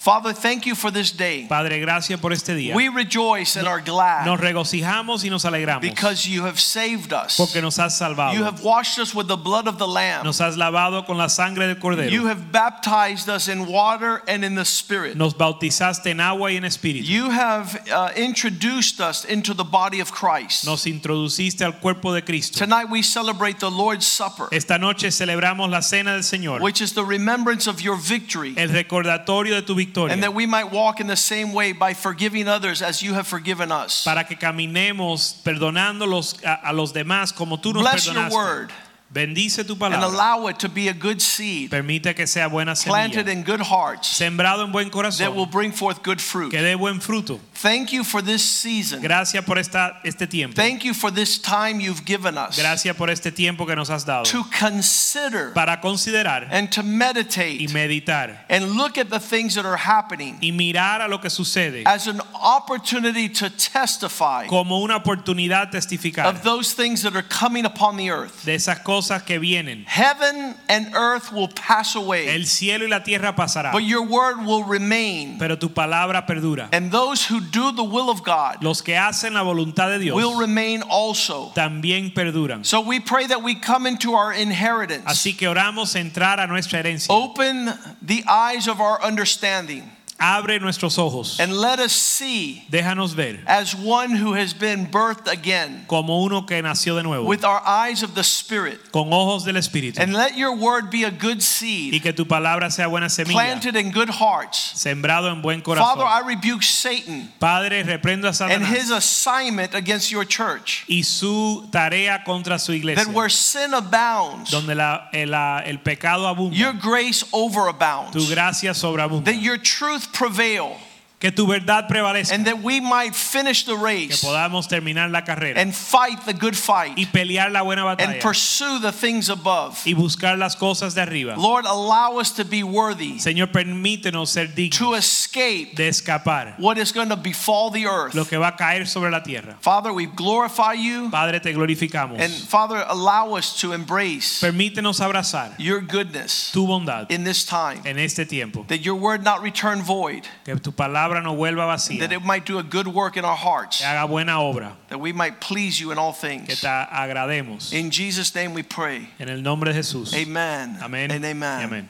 Father, thank you for this day. Padre, gracias por este día. We rejoice and are glad Nos regocijamos y nos alegramos because you have saved us. porque nos has salvado. You have washed us with the blood of the Lamb. Nos has lavado con la sangre del cordero. You have baptized us in water and in the Spirit. Nos bautizaste en agua y en espíritu. You have uh, introduced us into the body of Christ. Nos introduciste al cuerpo de Cristo. Tonight we celebrate the Lord's Supper, Esta noche celebramos la cena del Señor, which is the remembrance of your victory. el recordatorio de tu victoria, And that we might walk in the same way by forgiving others as you have forgiven us. para que caminemos perdonando los- a, a los demás como tú nos Bless your perdonaste. word Bendice tu and allow it to be a good seed Permite que sea buena planted in good hearts sembrado en buen that will bring forth good fruit. que dé buen fruto. Thank you for this season. Gracias por esta, este tiempo. Thank you for this time you've given us Gracias por este tiempo que nos has dado to consider para considerar and to y meditate meditar and look at the things that are happening y mirar a lo que sucede as an opportunity to testify como una oportunidad testificar of those things that are coming upon the earth. de esas cosas que vienen. Heaven and earth will pass away, El cielo y la tierra pasará, but your word will remain. pero tu palabra perdura. And those who do the will of God Los que hacen la voluntad de Dios will remain also. también perduran. So we pray that we come into our inheritance. Así que oramos entrar a nuestra herencia. Open the eyes of our understanding Abre nuestros ojos. and let us see Déjanos ver as one who has been birthed again como uno que nació de nuevo, with our eyes of the Spirit. con ojos del Espíritu. And let your word be a good seed Y que tu palabra sea buena semilla, planted in good hearts. sembrado en buen Father. I rebuke Satan Padre, reprendo a and his assignment against your church. y su tarea contra su iglesia. That where sin abounds, donde la- eh, el, el pecado abunda, your grace overabounds. tu gracia sobreabunda, That your truth prevail que tu verdad prevalezca, and that we might finish the race. que podamos terminar la carrera and fight the good fight y pelear la buena batalla. and pursue the things above. y buscar las cosas de arriba. Lord, allow us to be worthy Señor, permítenos ser dignos. to escape de escapar what is going to befall the earth. lo que va a caer sobre la tierra. Father, we glorify you Padre, te glorificamos. and Father, allow us to embrace Permítenos abrazar your goodness tu bondad in this time. en este tiempo. That your word not return void, Que tu palabra no vuelva that it might do a good work in our hearts, que haga buena obra, that we might please you in all things. que te agrademos. In Jesus' name we pray. En el nombre de Jesús. Amen. Amén. And amen. amén.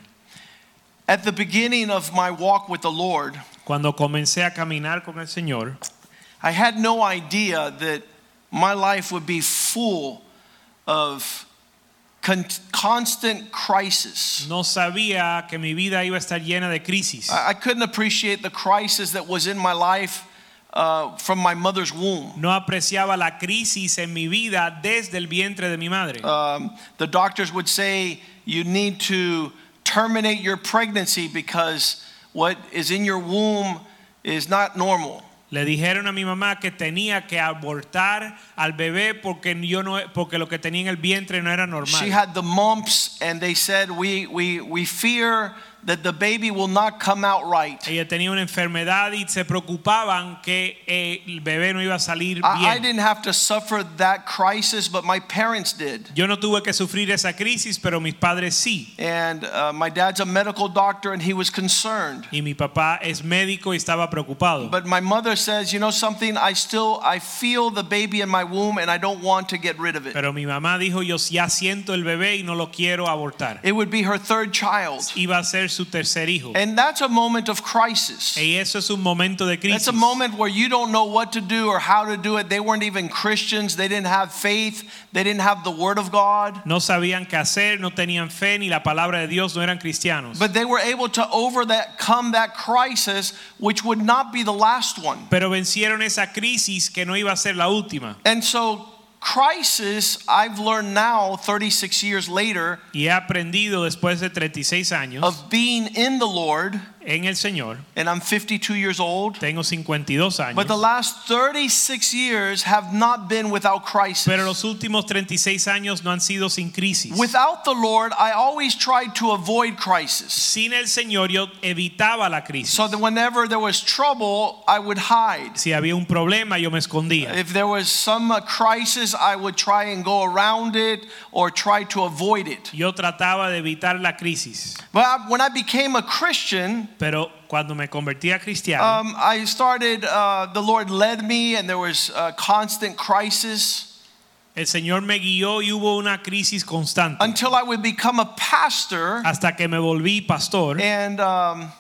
At the beginning of my walk with the Lord, Cuando comencé a caminar con el Señor, I had no idea that my life would be full of con- constant crisis. no sabía que mi vida iba a estar llena de crisis. I I couldn't appreciate the crisis that was in my life uh, from my mother's womb. No apreciaba la crisis en mi vida desde el vientre de mi madre. Um, the doctors would say you need to terminate your pregnancy because what is in your womb is not normal. Le dijeron a mi mamá que tenía que abortar al bebé porque yo no porque lo que tenía en el vientre no era normal. She had the mumps, and they said we we we fear that the baby will not come out right. Ella tenía una enfermedad y se preocupaban que el bebé no iba a salir I, I didn't have to suffer that crisis, but my parents did. Yo no tuve que sufrir esa crisis, pero mis padres sí. And uh, my dad's a medical doctor, and he was concerned. Y mi papá es médico y estaba preocupado. But my mother says, you know something, I still I feel the baby in my womb and I don't want to get rid of it. Pero mi mamá dijo, yo ya siento el bebé y no lo quiero abortar. It would be her third child. Iba a ser su tercer hijo. And that's a moment of crisis. Y eso es un momento de crisis. That's a moment where you don't know what to do or how to do it. They weren't even Christians. They didn't have faith. They didn't have the word of God. No sabían qué hacer, no tenían fe ni la palabra de Dios, no eran cristianos. But they were able to overcome that crisis, which would not be the last one. Pero vencieron esa crisis que no iba a ser la última. And so, crisis, I've learned now, 36 years later, Y he aprendido después de 36 años of being in the Lord en el Señor. and I'm 52 years old. Tengo 52 años. But the last 36 years have not been without crisis. pero los últimos 36 años no han sido sin crisis. Without the Lord, I always tried to avoid crisis. sin el Señor yo evitaba la crisis. So that whenever there was trouble, I would hide. si había un problema yo me escondía. If there was some uh, crisis, I would try and go around it or try to avoid it. Yo trataba de evitar la crisis. But when I became a Christian, Pero cuando me convertí a cristiano, um, I started, uh, the Lord led me, and there was uh, constant crisis el Señor me guió y hubo una crisis constante until I would become a pastor. hasta que me volví pastor And um,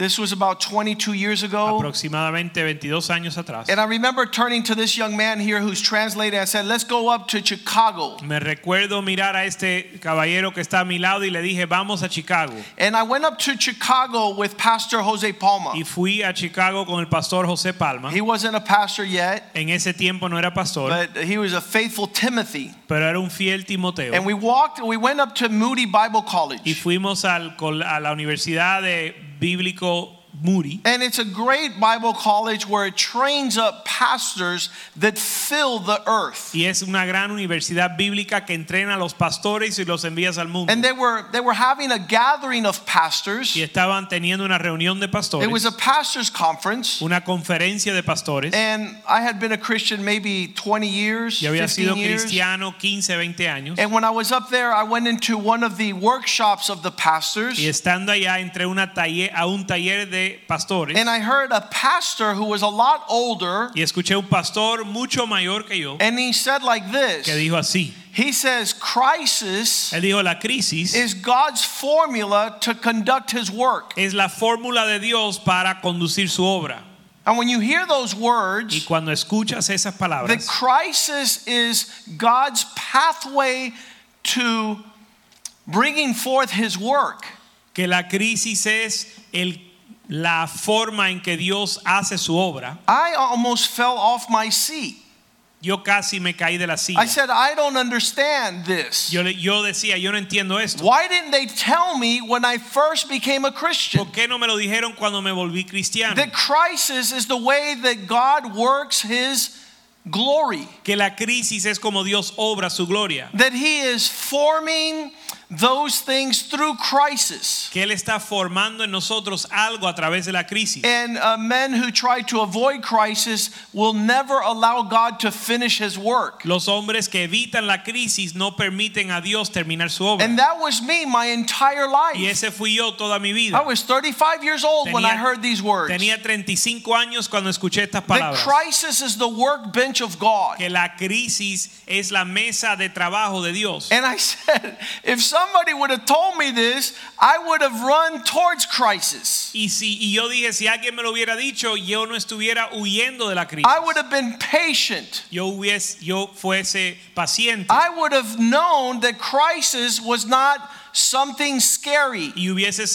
this was about 22 years ago. aproximadamente 22 años atrás. And I remember turning to this young man here who's translating. I said, Let's go up to Chicago. Me recuerdo mirar a este caballero que está a mi lado y le dije, vamos a Chicago. And I went up to Chicago with Pastor Jose Palma. Y fui a Chicago con el pastor José Palma. He wasn't a pastor yet, En ese tiempo no era pastor, but he was a faithful Timothy. pero era un fiel Timoteo. And we walked, we went up to Moody Bible College. Y fuimos al, a la Universidad de Bíblico Moody. And it's a great Bible college where it trains up pastors that fill the earth. Y es una gran universidad bíblica que entrena a los pastores y los envías al mundo. And they were they were having a gathering of pastors. Y estaban teniendo una reunión de pastores, It was a pastors conference. una conferencia de pastores. And I had been a Christian maybe 20 years, Yo había 15 sido years. cristiano 15, 20 años. And when I was up there, I went into one of the workshops of the pastors. Y estando allá entré una taller, a un taller de pastores And I heard a pastor who was a lot older, y escuché un pastor mucho mayor que yo and he said like this. que dijo así. He says, crisis Él dijo, la crisis is God's formula to conduct his work. es la fórmula de Dios para conducir su obra. And when you hear those words, Y cuando escuchas esas palabras, the crisis is God's pathway to bringing forth his work. que la crisis es el, la forma en que Dios hace su obra, I almost fell off my seat. yo casi me caí de la silla. I said, I don't understand this. Yo, yo decía, yo no entiendo esto. Why didn't they tell me when I first became a Christian? ¿Por qué no me lo dijeron cuando me volví cristiano? That crisis is the way that God works his glory. Que la crisis es como Dios obra su gloria. That he is forming those things through crisis. Que Él está formando en nosotros algo a través de la crisis. And uh, men who try to avoid crisis will never allow God to finish his work. Los hombres que evitan la crisis no permiten a Dios terminar su obra. And that was me my entire life. Y ese fui yo toda mi vida. I was 35 years old when I heard these words. Tenía 35 años cuando escuché estas palabras. crisis is the workbench of God. Que la crisis es la mesa de trabajo de Dios. And I said, if somebody would have told me this, I would have run towards crisis. Y, si, y yo dije, si alguien me lo hubiera dicho, yo no estuviera huyendo de la crisis. I would have been patient. Yo, hubiese, yo fuese paciente. I would have known that crisis was not something scary. y hubiese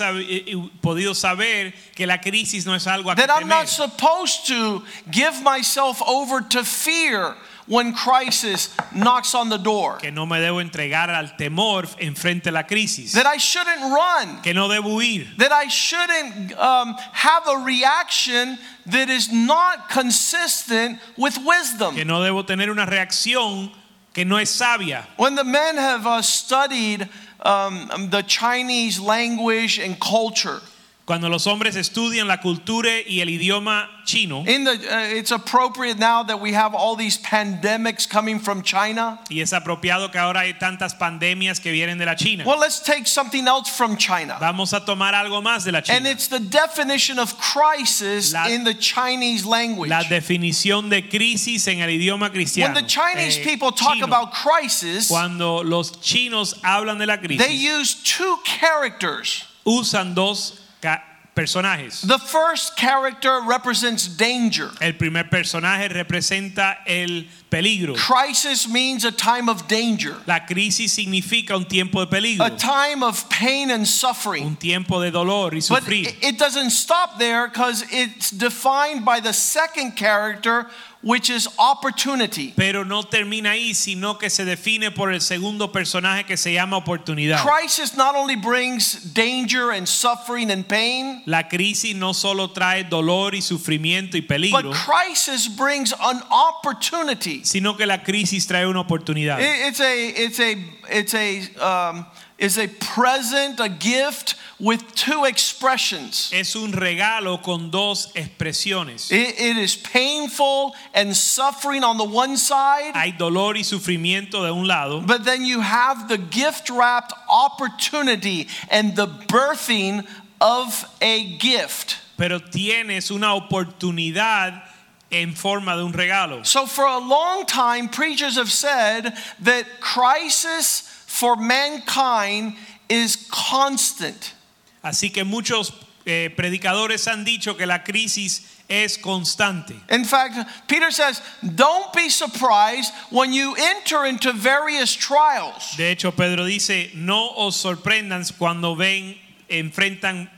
podido saber que la crisis no es algo a That I'm not supposed to give myself over to fear when crisis knocks on the door. que no me debo entregar al temor enfrente de la crisis. That I shouldn't run. que no debo huir. That I shouldn't um, have a reaction that is not consistent with wisdom. que no debo tener una reacción que no es sabia. When the men have uh, studied um, the Chinese language and culture, Cuando los hombres estudian la cultura y el idioma chino, in the, uh, it's appropriate now that we have all these pandemics coming from China. y es apropiado que ahora hay tantas pandemias que vienen de la China. Well, let's take something else from China. Vamos a tomar algo más de la And China. it's the definition of crisis La- in the Chinese language. La definición de crisis en el idioma When cristiano. the Chinese eh, people talk chino. about crisis, Cuando los chinos hablan de la they crisis, use two characters. usan dos personajes. The first character represents danger. El primer personaje representa el peligro. Crisis means a time of danger, La crisis significa un tiempo de peligro, a time of pain and suffering. un tiempo de dolor y sufrir. it it doesn't stop there because it's defined by the second character, which is opportunity. Pero no termina ahí, sino que se define por el segundo personaje que se llama oportunidad. Crisis not only brings danger and suffering and pain, La crisis no solo trae dolor y sufrimiento y peligro, but crisis brings an opportunity. sino que la crisis trae una oportunidad. It's a it's a it's a um, it's a present, a gift with two expressions. Es un regalo con dos expresiones. It- it is painful and suffering on the one side, Hay dolor y sufrimiento de un lado, but then you have the gift wrapped opportunity and the birthing of a gift. pero tienes una oportunidad en forma de un regalo. So, for a long time, preachers have said that crisis for mankind is constant. Así que muchos eh, predicadores han dicho que la crisis es constante. In fact, Peter says, don't be surprised when you enter into various trials. De hecho, Pedro dice, no os sorprendan cuando ven, enfrentan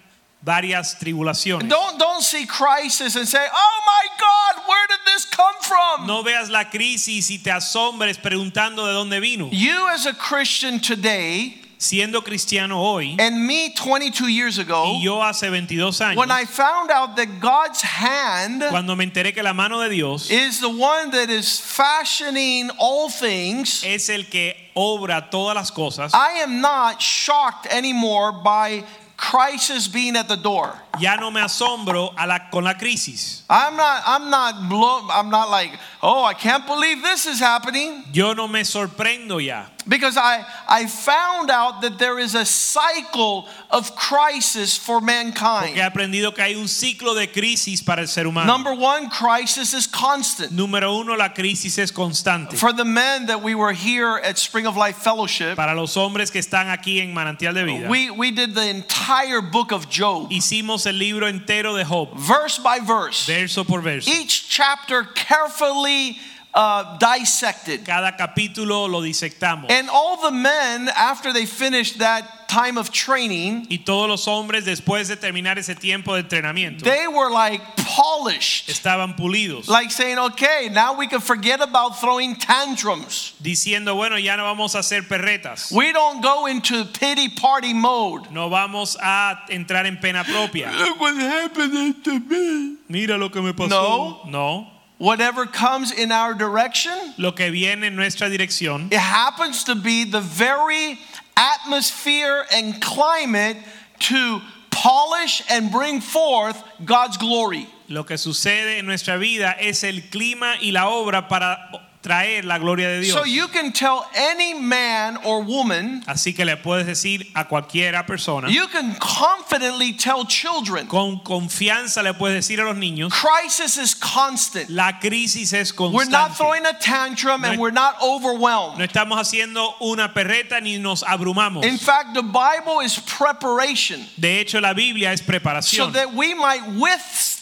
varias tribulaciones. Don't, don't see crisis and say, oh my God, where did this come from? No veas la crisis y te asombres preguntando de dónde vino. You, as a Christian today, Siendo cristiano hoy and me 22 years ago, y yo hace 22 años, when I found out that God's hand cuando me enteré que la mano de Dios is the one that is fashioning all things, es el que obra todas las cosas, I am not shocked anymore by crisis being at the door. ya no me asombro a la, con la crisis. I'm not I'm not blow, I'm not like, "Oh, I can't believe this is happening." Yo no me sorprendo ya. Because I I found out that there is a cycle of crisis for Porque he mankind. aprendido que hay un ciclo de crisis para el ser humano. Number 1, crisis is constant. Número uno, la crisis es constante. For the men that we were here at Spring of Life Fellowship, Para los hombres que están aquí en Manantial de Vida, we we did the entire book of Job, hicimos el libro entero de Job, verse by verse. verso por verso. Each chapter carefully uh, dissected. Cada capítulo lo disectamos. And all the men, after they finished that time of training, Y todos los hombres, después de terminar ese tiempo de entrenamiento, they were like polished. estaban pulidos, Like saying, okay, now we can forget about throwing tantrums. diciendo, bueno, ya no vamos a hacer perretas. We don't go into pity party mode. No vamos a entrar en pena propia. Look what happened to me. Mira lo que me pasó. No. Whatever comes in our direction, Lo que viene en nuestra dirección it happens to be the very atmosphere and climate to polish and bring forth God's glory. Lo que sucede en nuestra vida es el clima y la obra para traer la gloria de Dios. So you can tell any man or woman, Así que le puedes decir a cualquiera persona, you can confidently tell children, con confianza le puedes decir a los niños, crisis is constant. la crisis es constante. We're not throwing a tantrum and we're not overwhelmed. No estamos haciendo una perreta ni nos abrumamos. In fact, the Bible is preparation De hecho, la Biblia es preparación. so that we might withstand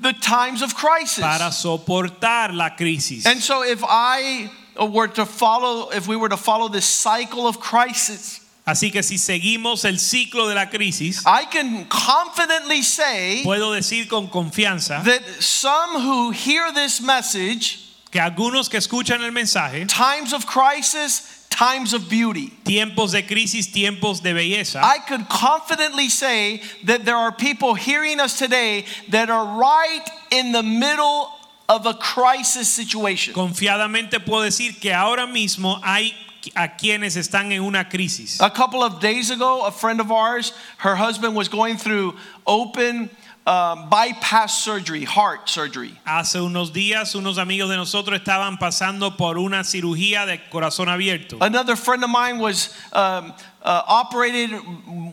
the times of crisis. para soportar la crisis. And so if I uh, were to follow, if we were to follow this cycle of crisis, Así que si seguimos el ciclo de la crisis, I can confidently say puedo decir con confianza that some who hear this message, que algunos que escuchan el mensaje, times of crisis, times of beauty, tiempos de crisis, tiempos de belleza, I could confidently say that there are people hearing us today that are right in the middle of a crisis situation. confiadamente puedo decir que ahora mismo hay a quienes están en una crisis. A couple of days ago, a friend of ours, her husband was going through open uh, bypass surgery, heart surgery. Hace unos días unos amigos de nosotros estaban pasando por una cirugía de corazón abierto. Another friend of mine was um, uh, operated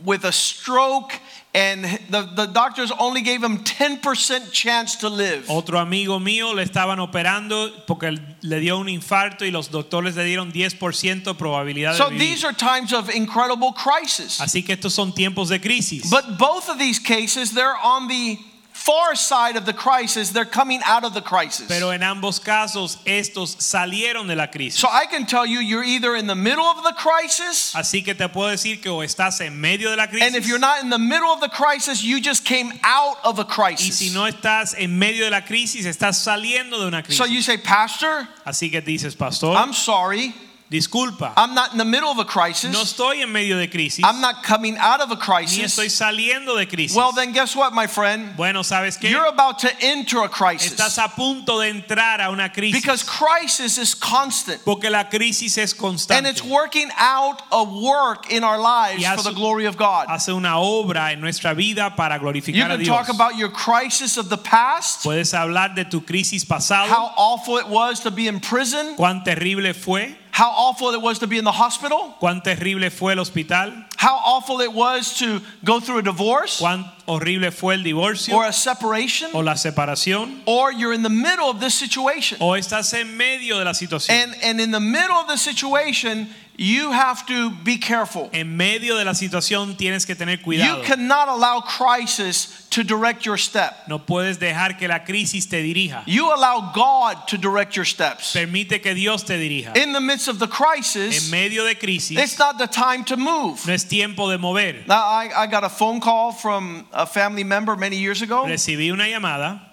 with a stroke, and the, the doctors only gave him 10% chance to live. Otro amigo mío le estaban operando porque le dio un infarto y los doctores le dieron 10% probabilidad de So vivir. these are times of incredible crisis. Así que estos son tiempos de crisis. But both of these cases, they're on the far side of the crisis, they're coming out of the crisis. Pero en ambos casos estos salieron de la crisis. So I can tell you, you're either in the middle of the crisis, Así que te puedo decir que o estás en medio de la crisis. and if you're not in the middle of the crisis, you just came out of a crisis. Y si no estás en medio de la crisis estás saliendo de una crisis. So you say, Pastor, Así que dices, pastor, I'm sorry, disculpa, I'm not in the middle of a crisis. no estoy en medio de crisis I'm not coming out of a crisis. Ni estoy saliendo de crisis. Well, then guess what, my friend? Bueno, ¿sabes qué? You're about to enter a Estás crisis a punto de entrar a una crisis because crisis is constant. porque la crisis es And it's working out a work in our lives hace- for the glory of God. Hace una obra en nuestra vida para You glorificar a can Dios. talk about your crisis of the past, Puedes hablar de tu crisis pasado, how awful it was to be in prison, cuán terrible fue, how awful it was to be in the hospital, cuán terrible fue el hospital, how awful it was to go through a divorce. Cuán horrible fue el divorcio. Or a separation, o la separación, or you're in the middle of this situation. o estás en medio de la situación. And, and in the middle of the situation, you have to be careful. En medio de la situación tienes que tener cuidado. You cannot allow crisis to direct your step. No puedes dejar que la crisis te dirija. You allow God to direct your steps. Permite que Dios te dirija. In the midst of the crisis, En medio de crisis it's not the time to move. no es tiempo de mover. Now, I, I got a phone call from a family member many years ago, Recibí una llamada,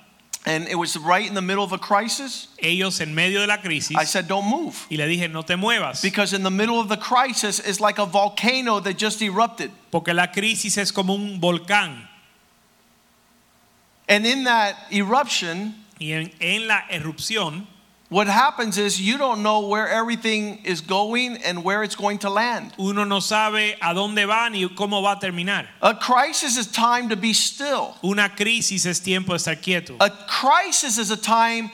and it was right in the middle of a crisis. ellos en medio de la crisis, I said, Don't move. y le dije, no te muevas, Because in the middle of the crisis is like a volcano that just erupted. porque la crisis es como un volcán. And in that eruption, Y en, en la erupción, what happens is you don't know where everything is going and where it's going to land. uno no sabe a dónde va ni cómo va a terminar. A crisis is time to be still. Una crisis es tiempo de estar quieto. A crisis is a time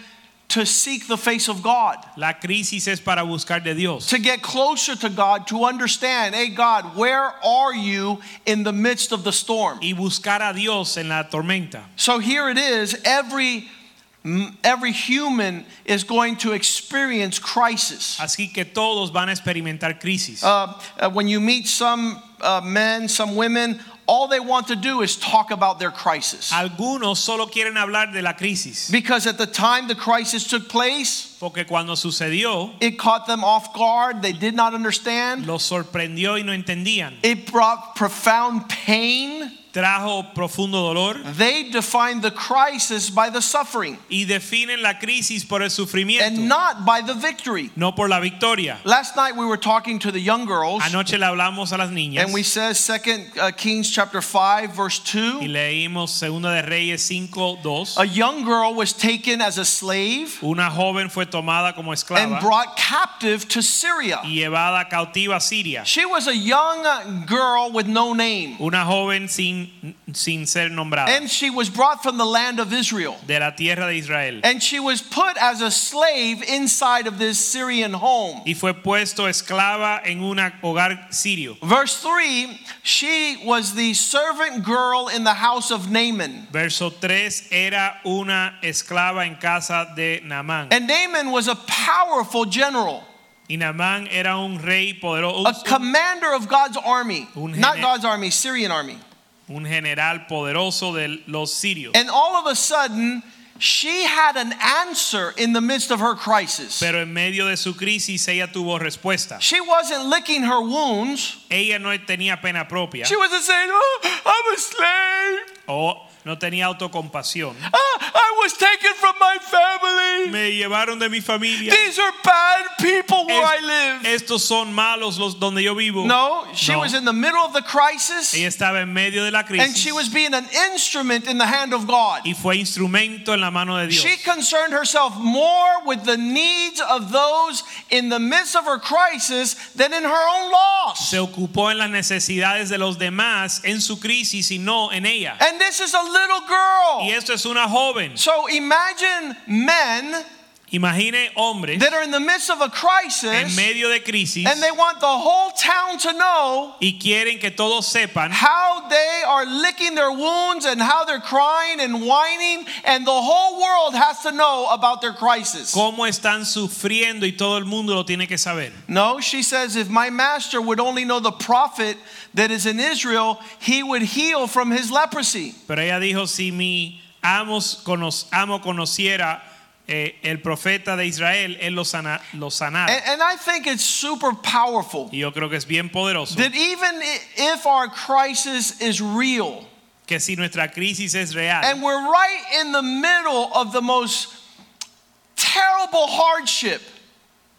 to seek the face of God, La crisis es para buscar de Dios, to get closer to God, to understand, hey, God, where are you in the midst of the storm? y buscar a Dios en la tormenta. So here it is every every human is going to experience crisis. Así que todos van a experimentar crisis. Uh, uh, when you meet some uh, men, some women, all they want to do is talk about their crisis. Algunos solo quieren hablar de la crisis, Because at the time the crisis took place, porque cuando sucedió, it caught them off guard. They did not understand. los sorprendió y no entendían. It brought profound pain. Trajo profundo dolor They defined the crisis by the suffering y definen la crisis por el sufrimiento, and not by the victory. no por la victoria. Last night we were talking to the young girls Anoche le hablamos a las niñas and we said 2 uh, Kings chapter 5 verse y 2 leímos Segunda de Reyes 5:2. a young girl was taken as a slave Una joven fue tomada como and brought captive to Syria. y llevada cautiva a Siria. She was a young girl with no name Una joven sin, sin ser nombrada and she was brought from the land of Israel. de la tierra de Israel And she was put as a slave inside of this Syrian home. y fue puesto esclava en un hogar sirio. Verse 3 She was the servant girl in the house of Naaman. Verso 3 era una esclava en casa de Naamán. And Naaman was a powerful general, Y Naamán era un rey a commander of God's army. Not God's army, Syrian army. un general poderoso de los sirios. And all of a sudden, she had an answer in the midst of her crisis. Pero en medio de su crisis ella tuvo respuesta. She wasn't licking her wounds. Ella no tenía pena propia She wasn't saying, Oh, I'm a slave. o no tenía autocompasión. Ah, I was taken from my family. Me llevaron de mi familia. These are bad people where I live. estos son malos los donde yo vivo. No, she No. was in the middle of the crisis Ella estaba en medio de la and crisis she was being an instrument in the hand of God. y fue instrumento en la mano de Dios. She concerned herself more with the needs of those in the midst of her crisis than in her own loss. Se ocupó en las necesidades de los demás en su crisis y no en ella. And this is a little girl. Y esto es una joven. So imagine men Imagine hombres that are in the midst of a en crisis medio de crisis and they want the whole town to know y quieren que todos sepan how they are licking their wounds and how they're crying and whining, and the whole world has to know about their crisis. cómo están sufriendo y todo el mundo lo tiene que saber. No, she says, if my master would only know the prophet that is in Israel, he would heal from his leprosy. Pero ella dijo, si mi Amos, cono- amo conociera eh, el profeta de Israel, él lo, sana, lo sanara. And, and I think it's super powerful y yo creo que es bien poderoso that even if our crisis is real que si nuestra crisis es real and we're right in the middle of the most terrible hardship,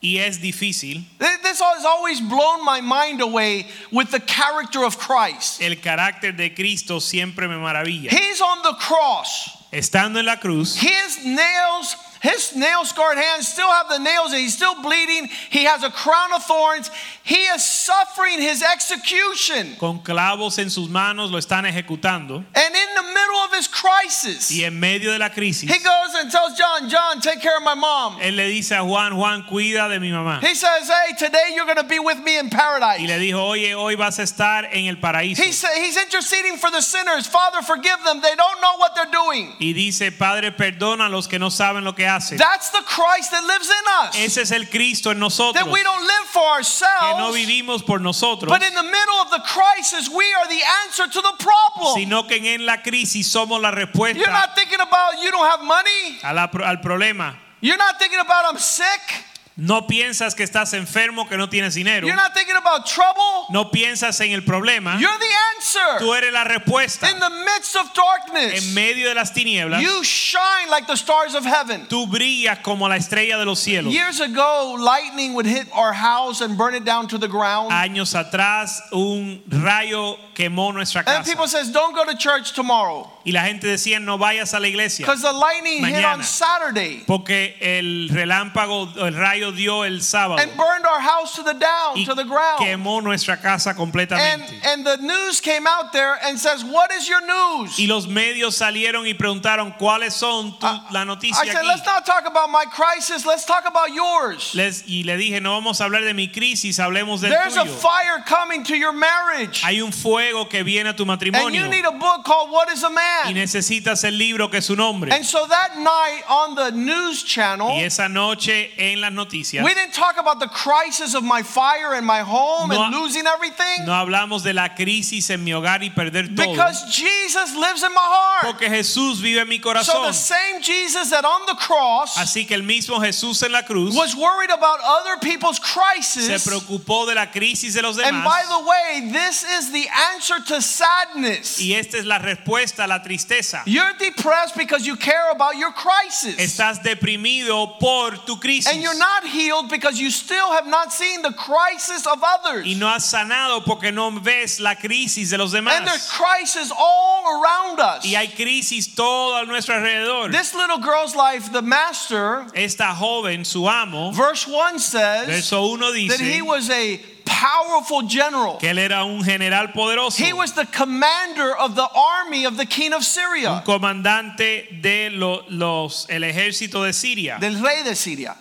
y es difícil, this has always blown my mind away with the character of Christ. el carácter de Cristo siempre me maravilla. He's on the cross. Estando en la cruz, His nails, his nail scarred hands still have the nails and he's still bleeding. He has a crown of thorns. He is suffering his execution. con clavos en sus manos, lo están ejecutando. And in the middle of his crisis, Y en medio de la crisis, he goes and tells John, John, take care of my mom. él le dice a Juan, Juan, cuida de mi mamá. He says, Hey, today you're going to be with me in paradise. Y le dijo, oye, hoy vas a estar en el paraíso. He sa- he's interceding for the sinners. Father, forgive them. They don't know what they're doing. Y dice, Padre, perdona a los que no saben lo que hacen. That's the Christ that lives in us. Ese es el Cristo en nosotros. That we don't live for ourselves. Que no vivimos por nosotros, But in the middle of the crisis, we are the answer to the problem. sino que en la crisis somos la respuesta. You're not thinking about you don't have money. a la- al problema. You're not thinking about I'm sick. No piensas que estás enfermo, que no tienes dinero. You're not thinking about trouble. No piensas en el problema. You're the answer. Tú eres la respuesta. In the midst of En darkness, medio de las tinieblas, you shine like the stars of heaven. tú brillas como la estrella de los cielos. Years ago, lightning would hit our house and burn it down to the ground. Años atrás, un rayo quemó nuestra And people casa. says, "Don't go to church tomorrow Y la gente decía, no vayas a la iglesia. because the lightning hit on Mañana. Saturday Porque el relámpago, el rayo dio el sábado. and burned our house to the down y to the ground." quemó nuestra casa And completamente. and the news came out there and says, "What is your news?" y los medios salieron y preguntaron cuáles son tu- la noticia I said, aquí. "Let's not talk about my crisis. Let's talk about yours." Les- y le dije, no vamos a hablar de mi crisis, hablemos del There's a tuyo. fire coming to your marriage, Hay un fuego que viene a tu and matrimonio you need a book called "What Is a y Man." necesitas el libro que es su nombre. And so that night on the news channel, y esa noche en las noticias we didn't talk about the crisis of my fire and my home No- and losing everything no hablamos de la crisis en mi hogar y perder todo. because Jesus lives in my heart. porque Jesús vive en mi So corazón. the same Jesus that on the cross Así que el mismo Jesús en la cruz was worried about other people's se crisis. preocupó de la crisis de los And demás. by the way, this is the answer to sadness. y esta es la respuesta a la tristeza. You're depressed because you care about your crisis. Estás deprimido por tu crisis. And you're not healed because you still have not seen the crisis of others. y no has sanado porque no ves la crisis de los demás. And there's crisis all around us. Y hay crisis todo a nuestro alrededor. This little girl's life, the master, Esta joven, su amo, verse 1 says verso 1 that he was a powerful general. que él era un general poderoso, He was the commander of the army of the king of Siria. un comandante de lo- los el ejército de Siria. del rey de Syria.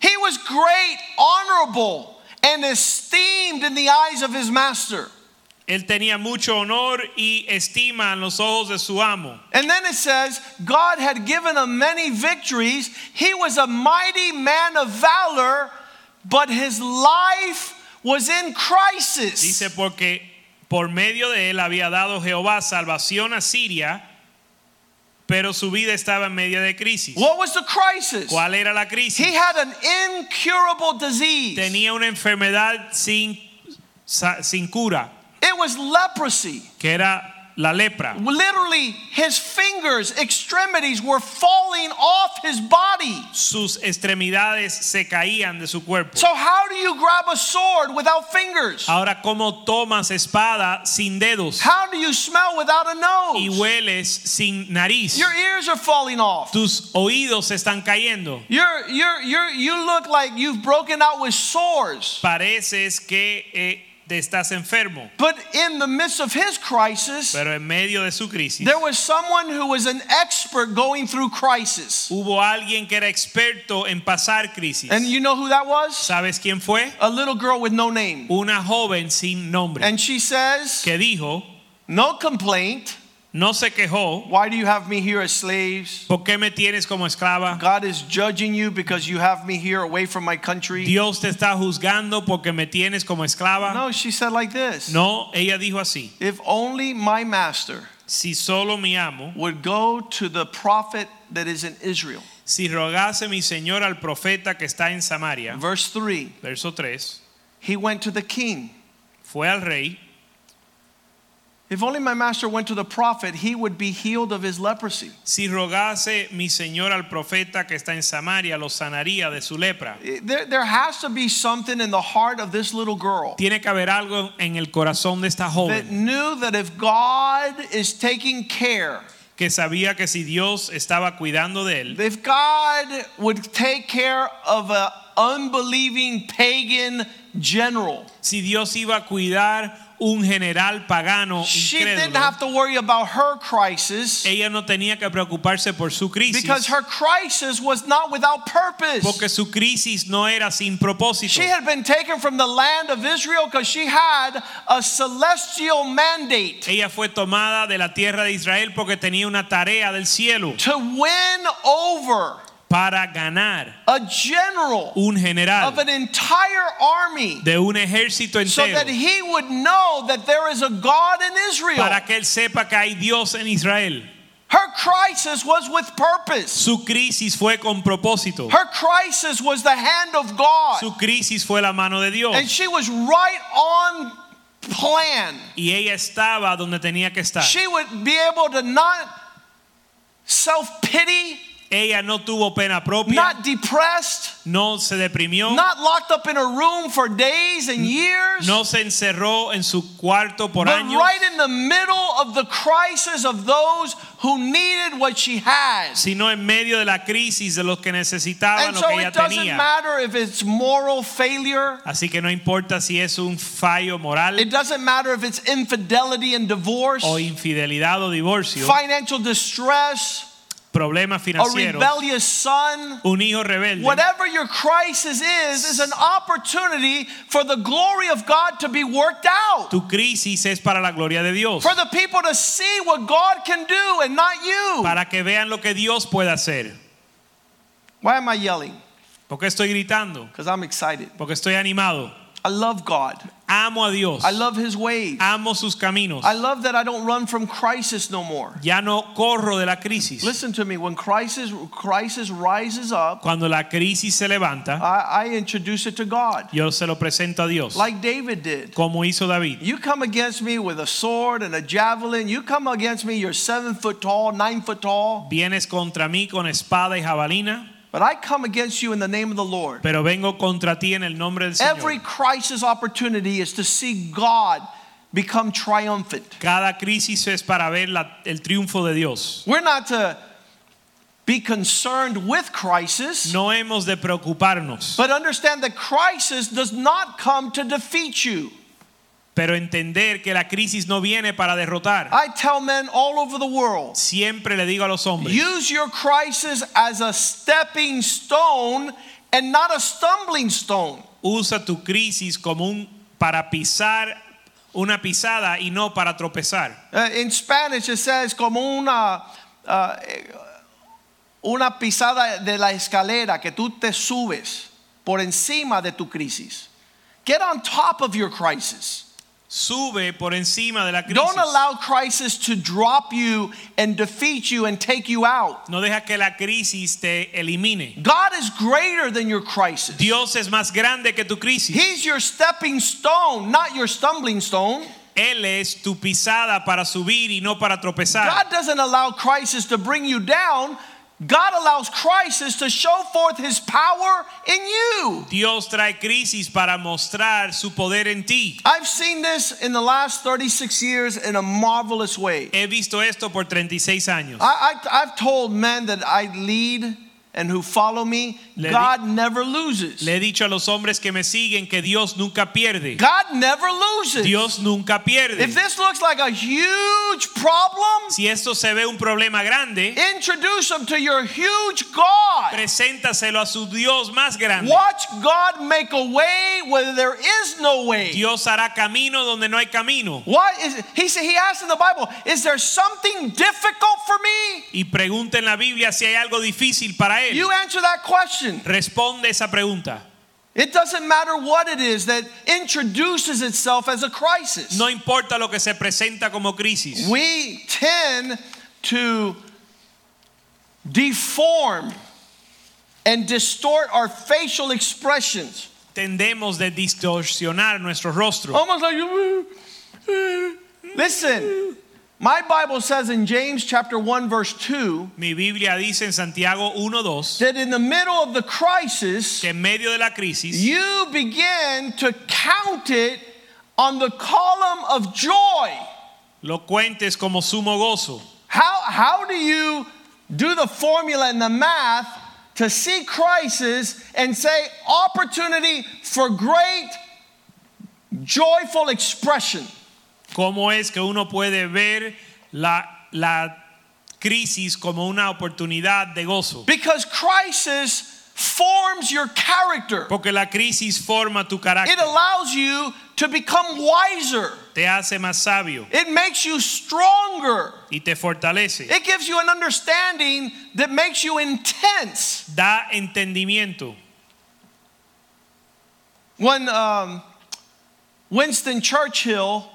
He was great, honorable, and esteemed in the eyes of his master. Él tenía mucho honor y estima en los ojos de su amo. And then it says, God had given him many victories. He was a mighty man of valor, but his life was in crisis. Dice porque por medio de él había dado Jehová salvación a Siria, pero su vida estaba en medio de crisis. What was the crisis? ¿Cuál era la crisis? He had an incurable disease. Tenía una enfermedad sin, sin cura, It was leprosy. que era la lepra. Literally, his fingers, extremities were falling off his body. Sus extremidades se caían de su cuerpo. So, how do you grab a sword without fingers? Ahora, ¿cómo tomas espada sin dedos How do you smell without a nose? hueles sin nariz? Your ears are falling off. Tus oídos están cayendo. You're, you're, you're, you look like you've broken out with sores. Pareces que eh, te estás enfermo. But in the midst of his crisis, Pero en medio de su crisis, there was someone who was an expert going through crisis. hubo alguien que era experto en pasar crisis. And you know who that was? ¿Sabes quién fue? A little girl with no name. Una joven sin nombre And she says, que dijo, No complaint. No se quejó, Why do you have me here as slaves? ¿por qué me tienes como esclava? God is judging you because you have me here away from my country. Dios te está juzgando porque me tienes como esclava. No, she said like this No, ella dijo así. If only my master si solo mi amo, would go to the prophet that is in Israel. si rogase mi Señor al profeta que está en Samaria, Verse 3 verso 3, He went to the king. fue al rey, If only my master went to the prophet, he would be healed of his leprosy. si rogase mi Señor al profeta que está en Samaria, lo sanaría de su lepra. Eh, there, there has to be something in the heart of this little girl Tiene que haber algo en el corazón de esta that knew that if God is taking care, que sabía que si Dios estaba cuidando de él, if God would take care of an unbelieving pagan general, si Dios iba a cuidar un general pagano she didn't have to worry about her crisis ella no tenía que preocuparse por su crisis because her crisis was not without purpose. porque su crisis no era sin propósito. She had been taken from the land of Israel because she had a celestial mandate Ella fue tomada de la tierra de Israel porque tenía una tarea del cielo to win over para ganar a general un general of an entire army de un ejército so that he would know that there is a God in Israel. para que él sepa que hay Dios en Israel. Her crisis was with purpose. Su crisis fue con propósito. Her crisis was the hand of God. Su crisis fue la mano de Dios. And she was right on plan. Y ella estaba donde tenía que estar. She would be able to not self pity, Ella no tuvo pena propia, not depressed, no se deprimió, not locked up in a room for days and years. no se encerró en su cuarto por But años, right in the middle of the crisis of those who needed what she has. sino en medio de la crisis de los que necesitaban And lo so que ella tenía. And so it doesn't tenía. matter if it's moral failure. Así que no importa si es un fallo moral It doesn't matter if it's infidelity and divorce, o infidelidad o divorcio, financial distress, problemas a financieros, rebellious son. un hijo rebelde. Whatever your crisis is, is an opportunity for the glory of God to be worked out. Tu crisis es para la gloria de Dios, For the people to see what God can do and not you. para que vean lo que Dios puede hacer. Why am I yelling? ¿Por qué estoy gritando? Because I'm excited. Porque estoy animado. I love God. Amo a Dios. I love His ways. Amo sus caminos. I love that I don't run from crisis no more. Ya no corro de la crisis. Listen to me. When crisis crisis rises up, Cuando la crisis se levanta, I, I introduce it to God, yo se lo presento a Dios, like David did. como hizo David. You come against me with a sword and a javelin. You come against me. You're seven foot tall, nine foot tall. Vienes contra mí con espada y jabalina, But I come against you in the name of the Lord. pero vengo contra ti en el nombre del Señor. Every crisis opportunity is to see God become triumphant. Cada crisis es para ver la- el triunfo de Dios. We're not to be concerned with crisis, No hemos de preocuparnos, but understand that crisis does not come to defeat you. Pero entender que la crisis no viene para derrotar. I tell men all over the world Siempre le digo a los hombres, use your crisis as a stepping stone and not a stumbling stone. usa tu crisis como un para pisar una pisada y no para tropezar. Uh, in Spanish, it says como una, uh, una pisada de la escalera que tú te subes por encima de tu crisis. Get on top of your crisis. Sube por encima de la crisis. Don't allow crisis to drop you and defeat you and take you out. No deja que la crisis te elimine. God is greater than your crisis. Dios es más grande que tu crisis. He's your stepping stone, not your stumbling stone. Él es tu pisada para subir y no para tropezar. God doesn't allow crisis to bring you down. God allows crisis to show forth his power in you. Dios trae crisis para mostrar su poder en ti. I've seen this in the last 36 years in a marvelous way. He visto esto por 36 años. I, I, I've told men that I lead and who follow me, Le di- God never loses. Le he dicho a los hombres que me siguen que Dios nunca pierde. God never loses. Dios nunca pierde. If this looks like a huge problem, Si esto se ve un problema grande, introduce them to your huge God. preséntaselo a su Dios más grande. Watch God make a way where there is no way. Dios hará camino donde no hay camino. Why is he said he asked in the Bible, is there something difficult for me? Y pregunta en la Biblia si hay algo difícil para él. You answer that question. Responde esa pregunta. It doesn't matter what it is that introduces itself as a crisis. No importa lo que se presenta como crisis. We tend to deform and distort our facial expressions. Tendemos de distorsionar nuestro rostro. Almost like Listen, my Bible says in James chapter 1 verse 2 Mi Biblia dice en Santiago 1:2 that in the middle of the crisis que en medio de la crisis you begin to count it on the column of joy. lo cuentes como sumo gozo. How, how do you do the formula and the math to see crisis and say opportunity for great joyful expression? ¿Cómo es que uno puede ver la, la crisis como una oportunidad de gozo? Because crisis forms your character. Porque la crisis forma tu It allows you to become wiser. te hace más sabio It makes you stronger. y te fortalece. It gives you an understanding that makes you intense. Da entendimiento. When um, Winston Churchill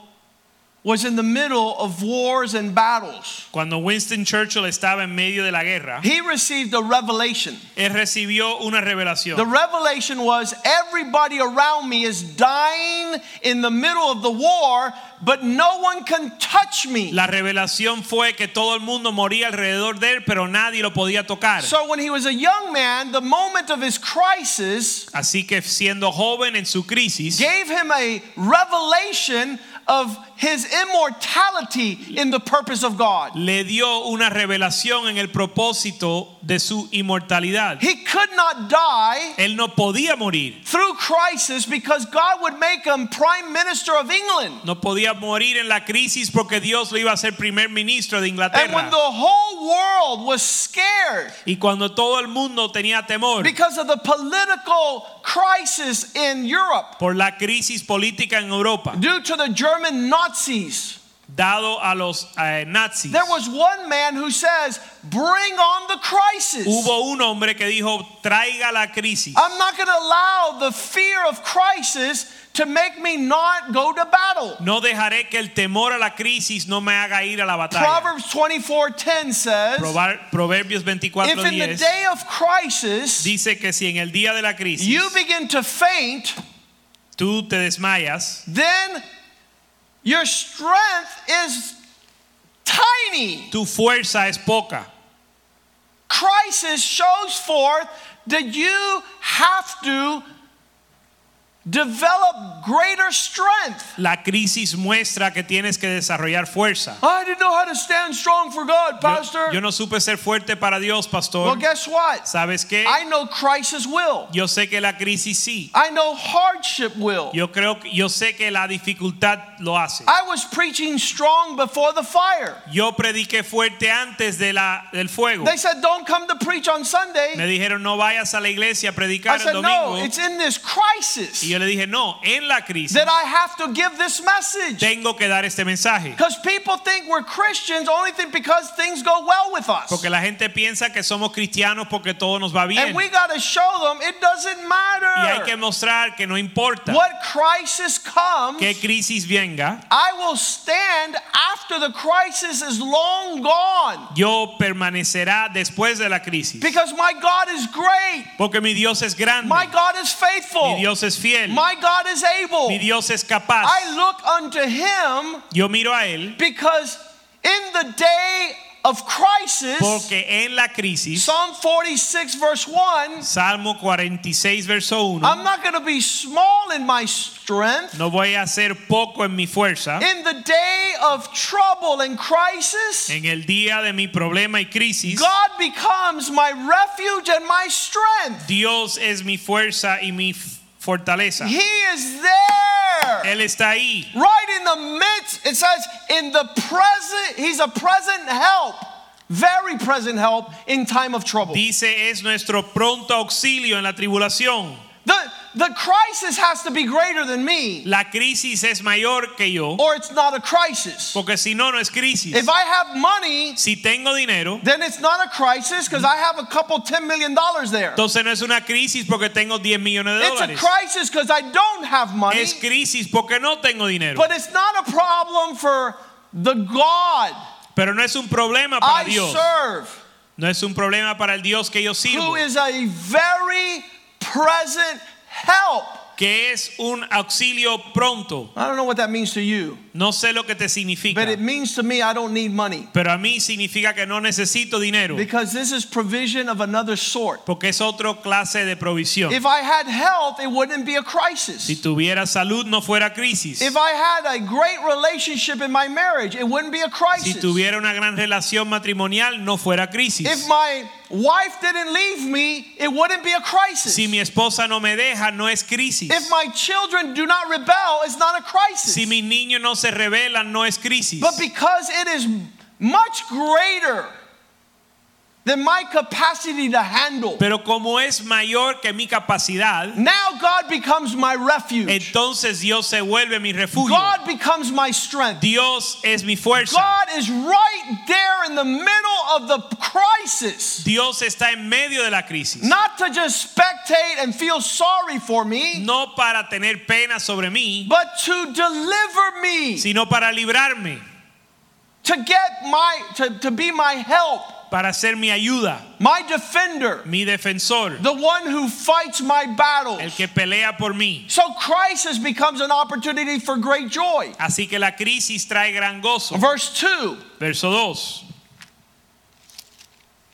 was in the middle of wars and battles, Cuando Winston Churchill estaba en medio de la guerra, he received a revelation. él recibió una revelación. The revelation was everybody around me is dying in the middle of the war, but no one can touch me. La revelación fue que todo el mundo moría alrededor de él, pero nadie lo podía tocar. So when he was a young man, the moment of his crisis Así que siendo joven en su crisis, gave him a revelation of his immortality in the purpose of God. le dio una revelación en el propósito de su inmortalidad. He could not die Él no podía morir. through crisis because God would make him prime minister of England. No podía morir en la crisis porque Dios lo iba a hacer primer ministro de Inglaterra. And when the whole world was scared Y cuando todo el mundo tenía temor because of the political crisis in Europe por la crisis política en Europa, due to the German Nazis, dado a los eh, nazis, there was one man who says, Bring on the crisis. hubo un hombre que dijo, traiga la crisis. I'm not going to allow the fear of crisis to make me not go to battle. No dejaré que el temor a la crisis no me haga ir a la batalla. Proverbs 24:10 says, Proverbios If in the day of crisis dice que si en el día de la crisis you begin to faint, tú te desmayas, then your strength is tiny. tu fuerza es poca. Crisis shows forth that you have to develop greater strength. La crisis muestra que tienes que desarrollar fuerza. I didn't know how to stand strong for God, Pastor. Yo, yo no supe ser fuerte para Dios, pastor. well, guess what? ¿Sabes qué? I know crisis will. Yo sé que la crisis sí. I know hardship will. Yo creo que yo sé que la dificultad lo hace. I was preaching strong before the fire. Yo prediqué fuerte antes de la, del fuego. They said, Don't come to preach on Sunday. Me dijeron no vayas a la iglesia a I predicar el said, No, domingo. it's in this crisis yo le dije no, en la crisis that I have to give this message. tengo que dar este mensaje. Because people think we're Christians only think because things go well with us. Porque la gente piensa que somos cristianos porque todo nos va bien. And we got to show them it doesn't Y hay que matter mostrar que no importa what crisis comes. qué crisis venga, I will stand after the crisis is long gone. yo permanecerá después de la crisis. Because my God is great. Porque mi Dios es grande, My God is faithful. mi Dios es fiel, My God is able. mi Dios es capaz. I look unto him Yo miro a Él because in the day of crisis, porque en la crisis, Psalm 46, verse 1, Salmo 46, verso 1, I'm not going to be small in my strength. no voy a hacer poco en mi fuerza. In the day of trouble and crisis, En el día de mi problema y crisis, God becomes my refuge and my strength. Dios es mi fuerza y mi fortaleza. He is there. Él está ahí. Right in the midst, it says, in the present, He's a present help, very present help in time of trouble. Dice es nuestro pronto auxilio en la tribulación. The, the crisis has to be greater than me, La crisis es mayor que yo, or it's not a crisis. porque si no, no es crisis. If I have money, Si tengo dinero, then it's not a crisis because I have a couple $10 million there. entonces no es una crisis porque tengo 10 millones de dólares. It's a crisis because I don't have money, Es crisis porque no tengo dinero. but it's not a problem for the God Pero no es un problema para I Dios. serve, No es un problema para el Dios que yo sirvo, is a very present help. que es un auxilio pronto. I don't know what that means to you, No sé lo que te significa, but it means to me I don't need money pero a mí significa que no necesito dinero, because this is provision of another sort. porque es otra clase de provisión. If I had health, it wouldn't be a crisis. Si tuviera salud no fuera crisis. If I had a great relationship in my marriage, it wouldn't be a crisis. Si tuviera una gran relación matrimonial no fuera crisis. If my wife didn't leave me, it wouldn't be a crisis. Si mi esposa no me deja no es crisis. If my children do not rebel, it's not a crisis. Si mis niños no se rebelan no es crisis. But because it is much greater than my capacity to handle, Pero como es mayor que mi capacidad, now God becomes my refuge. entonces Dios se vuelve mi refugio. God becomes my strength. Dios es mi fuerza. God is right there in the middle of the crisis. Dios está en medio de la crisis. Not to just spectate and feel sorry for me, No para tener pena sobre mí, but to deliver me, sino para librarme, to get my to, to be my help, para ser mi ayuda, my defender, mi defensor, the one who fights my battles. el que pelea por mí. So crisis becomes an opportunity for great joy. Así que la crisis trae gran gozo. Verse 2 Verso 2.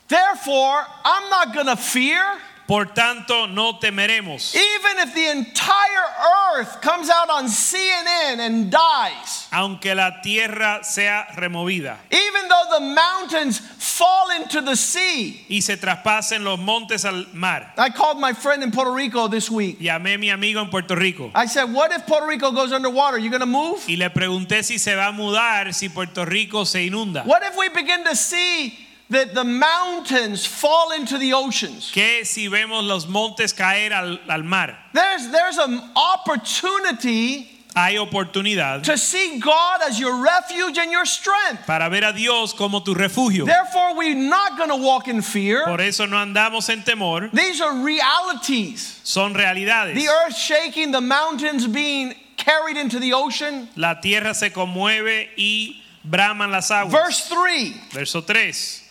Therefore, I'm not going to fear, Por tanto, no temeremos. even if the entire earth comes out on CNN and dies, Aunque la tierra sea removida even though the mountains fall into the sea. y se traspasen los montes al mar. I called my friend in Puerto Rico this week. Llamé a mi amigo en Puerto Rico I said, What if Puerto Rico goes underwater? You going to move? y le pregunté si se va a mudar si Puerto Rico se inunda. What if we begin to see that the mountains fall into the oceans? ¿Qué si vemos los montes caer al, al mar? There's, there's an opportunity Hay oportunidad to see God as your refuge and your strength. para ver a Dios como tu refugio. Therefore, we're not going to walk in fear. Por eso no andamos en temor, These are realities. son realidades. The earth shaking, the mountains being carried into the ocean. La tierra se conmueve y braman las aguas. Verse 3 Verso 3.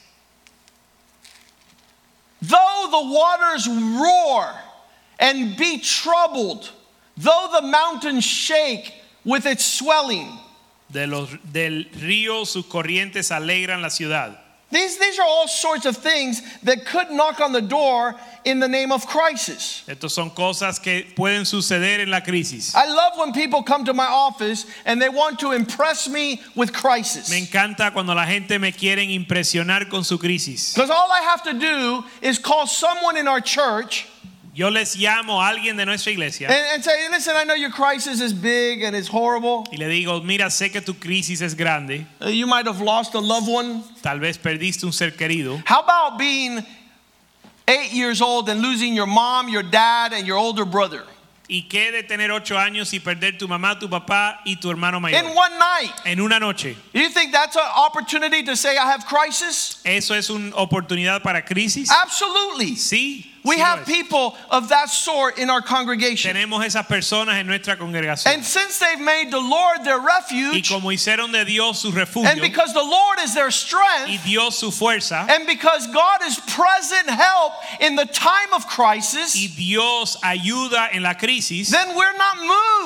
Though the waters roar and be troubled, though the mountains shake with its swelling. De los, del río sus corrientes alegran la ciudad. These, these are all sorts of things that could knock on the door in the name of crisis. Estas son cosas que pueden suceder en la crisis. I love when people come to my office and they want to impress me with crisis. Me encanta cuando la gente me quieren impresionar con su crisis. Because all I have to do is call someone in our church Yo les llamo a alguien de nuestra and, iglesia and say, listen, I know your crisis is big and it's horrible. y le digo, mira, sé que tu crisis es grande, Uh, You might have lost a loved one. tal vez perdiste un ser querido. How about being eight years old and losing your mom, your dad, and your older brother ¿Y qué de tener ocho años y perder tu mamá, tu papá y tu hermano mayor? in one night? En una noche. Do you think that's an opportunity to say I have crisis? ¿Eso es una oportunidad para crisis? Absolutely. Sí. We have people of that sort in our congregation. Tenemos esas personas en nuestra congregación. And since they've made the Lord their refuge, Y como hicieron de Dios su refugio and because the Lord is their strength, y Dios su fuerza and because God is present help in the time of crisis, y Dios ayuda en la crisis, then we're not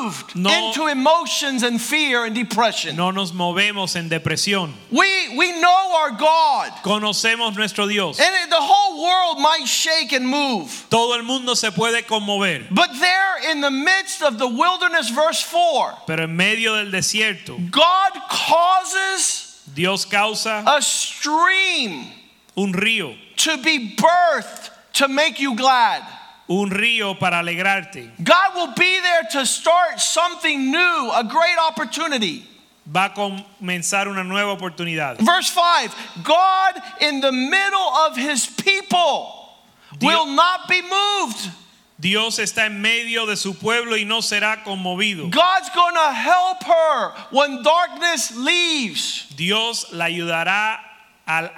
moved No. into emotions and fear and depression. no nos movemos en depresión. We, we know our God. Conocemos nuestro Dios. And the whole world might shake and move. Todo el mundo se puede conmover, But there in the midst of the wilderness, verse 4, pero en medio del desierto, God causes Dios causa a stream un río, to be birthed to make you glad. un río para alegrarte. God will be there to start something new, a great opportunity. Va a comenzar una nueva oportunidad. Verse 5 God in the middle of his people will not be moved. Dios está en medio de su pueblo y no será conmovido. God's going to help her when darkness leaves. Dios la ayudará al,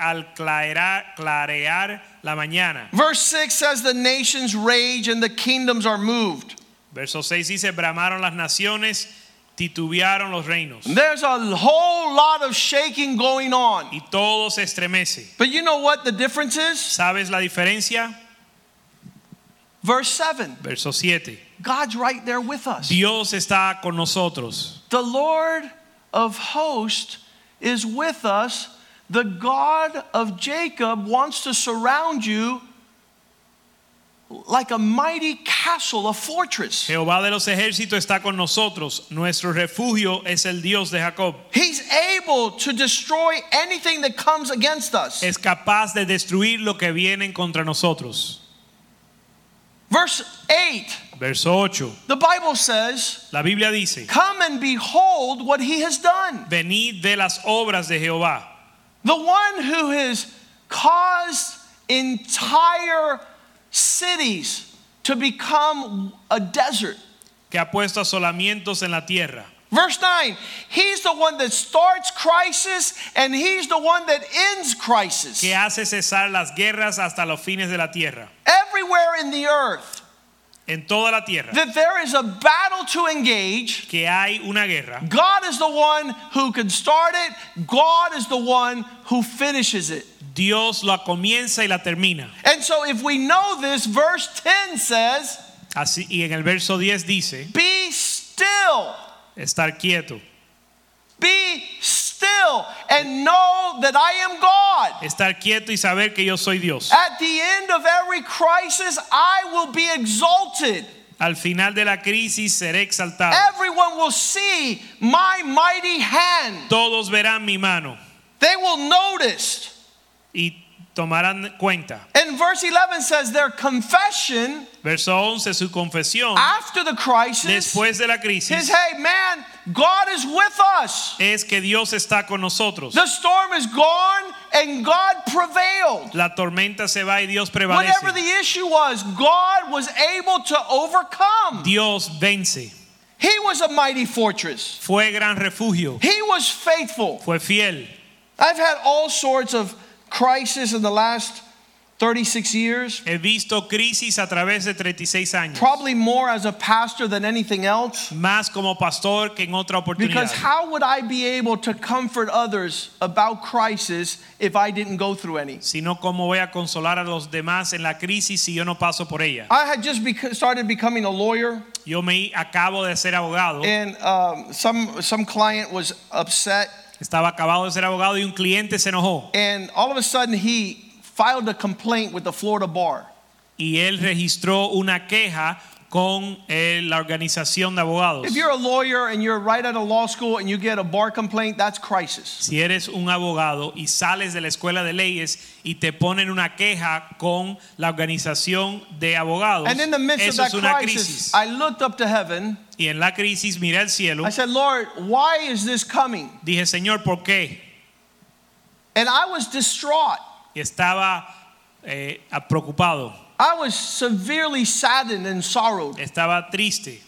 al clarear, clarear la mañana. Verse 6 says, The nations rage and the kingdoms are moved. Verso 6 dice, bramaron las naciones, titubearon los reinos. There's a whole lot of shaking going on. Y todo se estremece. But you know what the difference is? ¿Sabes la diferencia? Verse 7 Verso 7. God's right there with us. Dios está con nosotros. The Lord of hosts is with us. The God of Jacob wants to surround you like a mighty castle, a fortress. Jehová de los ejércitos está con nosotros. Nuestro refugio es el Dios de Jacob. He's able to destroy anything that comes against us. Es capaz de destruir lo que viene contra nosotros. Verse 8, Verso 8. the Bible says, La Biblia dice, Come and behold what he has done. venid de las obras de Jehová, The one who has caused entire cities to become a desert. que ha puesto asolamientos en la tierra. Verse 9, he's the one that starts crisis and he's the one that ends crisis. que hace cesar las guerras hasta los fines de la tierra. Everywhere in the earth En toda la tierra that there is a battle to engage, que hay una guerra, God is the one who can start it, God is the one who finishes it. Dios la comienza y la termina. And so if we know this, verse 10 says, Así y en el verso 10 dice, Be still, estar quieto, be still, and know that I am God. estar quieto y saber que yo soy Dios. At the end of every crisis, I will be exalted. Al final de la crisis seré exaltado. Everyone will see my mighty hand. Todos verán mi mano They will notice. Y tomarán cuenta. And verse 11 says their confession Verso 11, su confesión after the crisis después de la is crisis hey, man, God is with us. es que Dios está con nosotros. The storm is gone and God prevailed. La tormenta se va y Dios prevalece. Whatever the issue was, God was able to overcome. Dios vence. He was a mighty fortress. Fue gran refugio. He was faithful. Fue fiel. I've had all sorts of crises in the last 36 years, He visto crisis a través de 36 años. probably more as a pastor than anything else. Más como pastor que en otra oportunidad. Because how would I be able to comfort others about crisis if I didn't go through any? Sino cómo voy a consolar a los demás en la crisis si yo no paso por ella. I had just started becoming a lawyer, Yo me acabo de ser abogado. and um, some some client was upset, Estaba acabado de ser abogado y un cliente se enojó. and all of a sudden he filed a complaint with the Florida bar. Y él registró una queja con eh, la organización de abogados. If you're a lawyer and you're right out of law school and you get a bar complaint, that's crisis. Si eres un abogado y sales de la escuela de leyes y te ponen una queja con la organización de abogados, And in the midst of eso that es una crisis, crisis. I looked up to heaven. Y en la crisis miré al cielo, I said, Lord, why is this coming? dije, Señor, ¿por qué? And I was distraught. Y estaba eh, preocupado, I was severely saddened and sorrowed. estaba triste.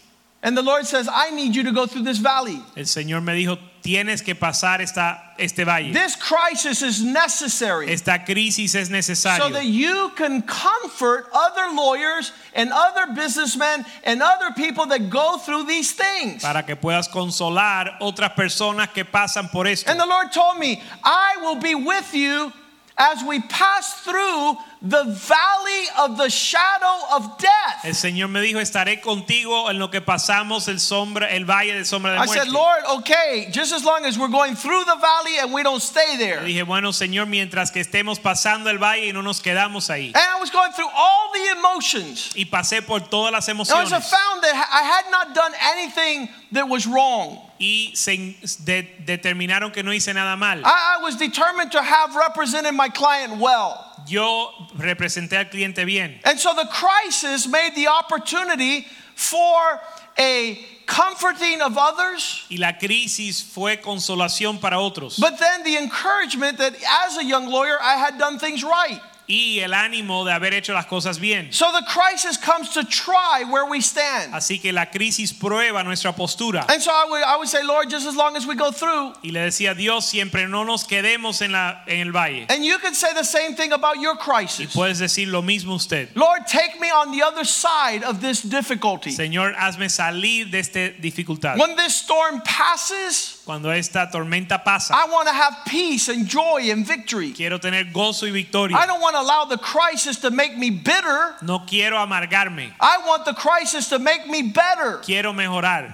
And the Lord says, I need you to go through this valley. El Señor me dijo, tienes que pasar esta, este valle. This crisis is necessary Esta crisis es necesaria. so that you can comfort other lawyers and other businessmen and other people that go through these things. para que puedas consolar otras personas que pasan por esto. And the Lord told me, I will be with you as we pass through the valley of the shadow of death. El Señor me dijo, estaré contigo en lo que pasamos el sombra, el valle de sombra de I muerte. said, Lord, okay, just as long as we're going through the valley and we don't stay Le there. dije, bueno, Señor, mientras que estemos pasando el valle y no nos quedamos ahí. And I was going through all the emotions. Y pasé por todas las And I was found that I had not done anything that was wrong. Y se de- determinaron que no hice nada mal. I, I was determined to have represented my client well. Yo representé al cliente bien. And so the crisis made the opportunity for a comforting of others, Y la crisis fue consolación para otros. but then the encouragement that as a young lawyer I had done things right. Y el ánimo de haber hecho las cosas bien. So the crisis comes to try where we stand. Así que la crisis prueba nuestra postura. And so I would, I would say, Lord, just as long as we go through, Y le decía Dios, siempre no nos quedemos en, la, en el valle. and you can say the same thing about your Y crisis. puedes decir lo mismo usted. Lord, take me on the other side of this difficulty. Señor, hazme salir de esta dificultad. When this storm passes, Cuando esta tormenta pasa, I want to have peace and joy and victory. quiero tener gozo y victoria. I don't want to allow the crisis to make me bitter. No quiero amargarme. I want the crisis to make me better. Quiero mejorar.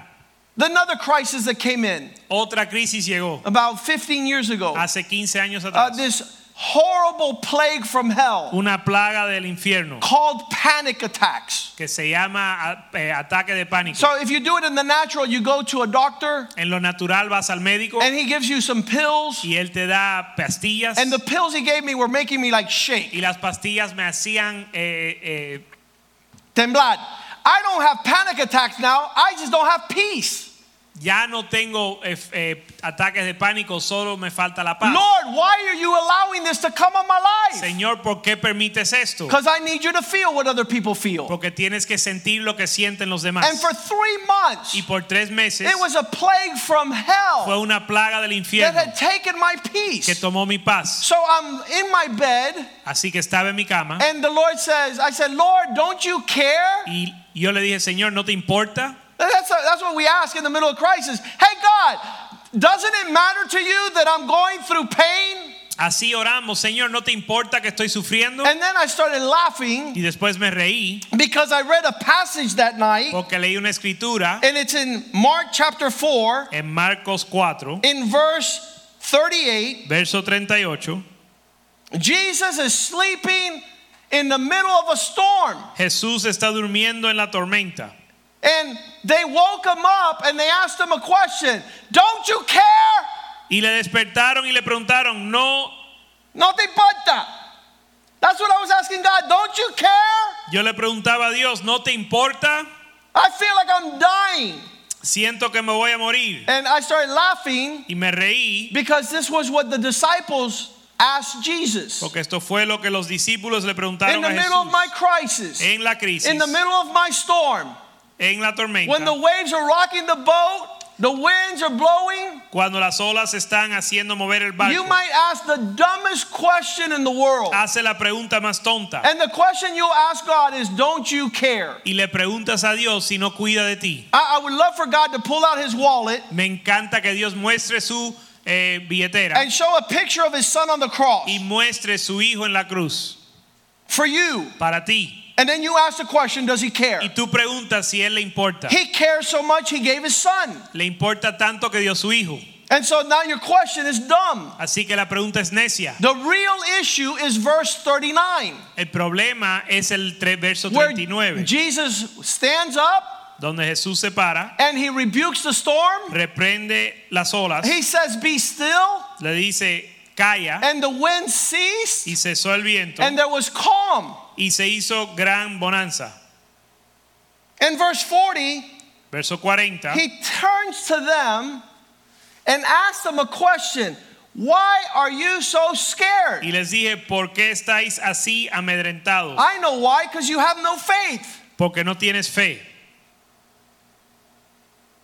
Another crisis that came in Otra crisis llegó about 15 years ago. hace 15 años Uh, atrás. this horrible plague from hell Una plaga del infierno called panic attacks. que se llama eh, ataque de pánico. So if you do it in the natural, you go to a doctor En lo natural vas al médico and he gives you some pills. y él te da pastillas And the pills he gave me were making me like shake, y las pastillas me hacían eh, eh, temblar. I don't have panic attacks now. I just don't have peace. Ya no tengo eh, eh, ataques de pánico, solo me falta la paz. Lord, why are you allowing this to come on my life? Señor, ¿por qué permites esto? Because I need you to feel what other people feel. Porque tienes que sentir lo que sienten los demás. And for three months, Y por tres meses it was a plague from fue hell una plaga del that infierno had taken my que peace. tomó mi paz. So I'm in my bed, Así que estaba en mi cama and the Lord says, I said, Lord, don't you care? y yo le dije, Señor, ¿no te importa? That's, that's what we ask in the middle of crisis. Hey, God, doesn't it matter to you that I'm going through pain? Así oramos, Señor, ¿no te importa que estoy sufriendo? And then I started laughing Y después me reí because I read a passage that night, porque leí una escritura and it's in Mark chapter 4, en Marcos 4, in verse 38. verso 38. Jesus is sleeping in the middle of a storm. Jesús está durmiendo en la tormenta. And they woke him up and they asked him a question Don't you care? Y le despertaron y le preguntaron, no, No te importa. That's what I was asking God. Don't you care? yo le preguntaba a Dios, ¿no te importa? I feel like I'm dying. Siento que me voy a morir. And I started laughing Y me reí because this was what the disciples asked Jesus porque esto fue lo que los discípulos le in the a middle of my crisis, en la crisis, in the middle of my storm, en la when the waves are rocking the boat, the winds are blowing. cuando las olas están haciendo mover el barco. You might ask the dumbest question in the world. Hace la pregunta más tonta And the question you ask God is, Don't you care? y le preguntas a Dios si no cuida de ti. I, I would love for God to pull out his wallet Me encanta que Dios muestre su eh, billetera and show a picture of his son on the cross y muestre su hijo en la cruz for you. para ti. And then you ask the question, Does he care? Y tú preguntas si él le importa. He cares so much, he gave his son. Le importa tanto que dio su hijo. And so now your question is dumb. Así que la pregunta es necia. The real issue is verse 39, El problema es el verso where 39, Jesus stands up donde Jesús se para, and he rebukes the storm. reprende las olas, He says, Be still. le dice calla And the wind ceased, y cesó el viento and there was calm. Y se hizo gran bonanza. In verse 40, Verso 40, he turns to them and asks them a question Why are you so scared? y les dije, ¿por qué estáis así amedrentados? I know why, because you have no faith. Porque no tienes fe.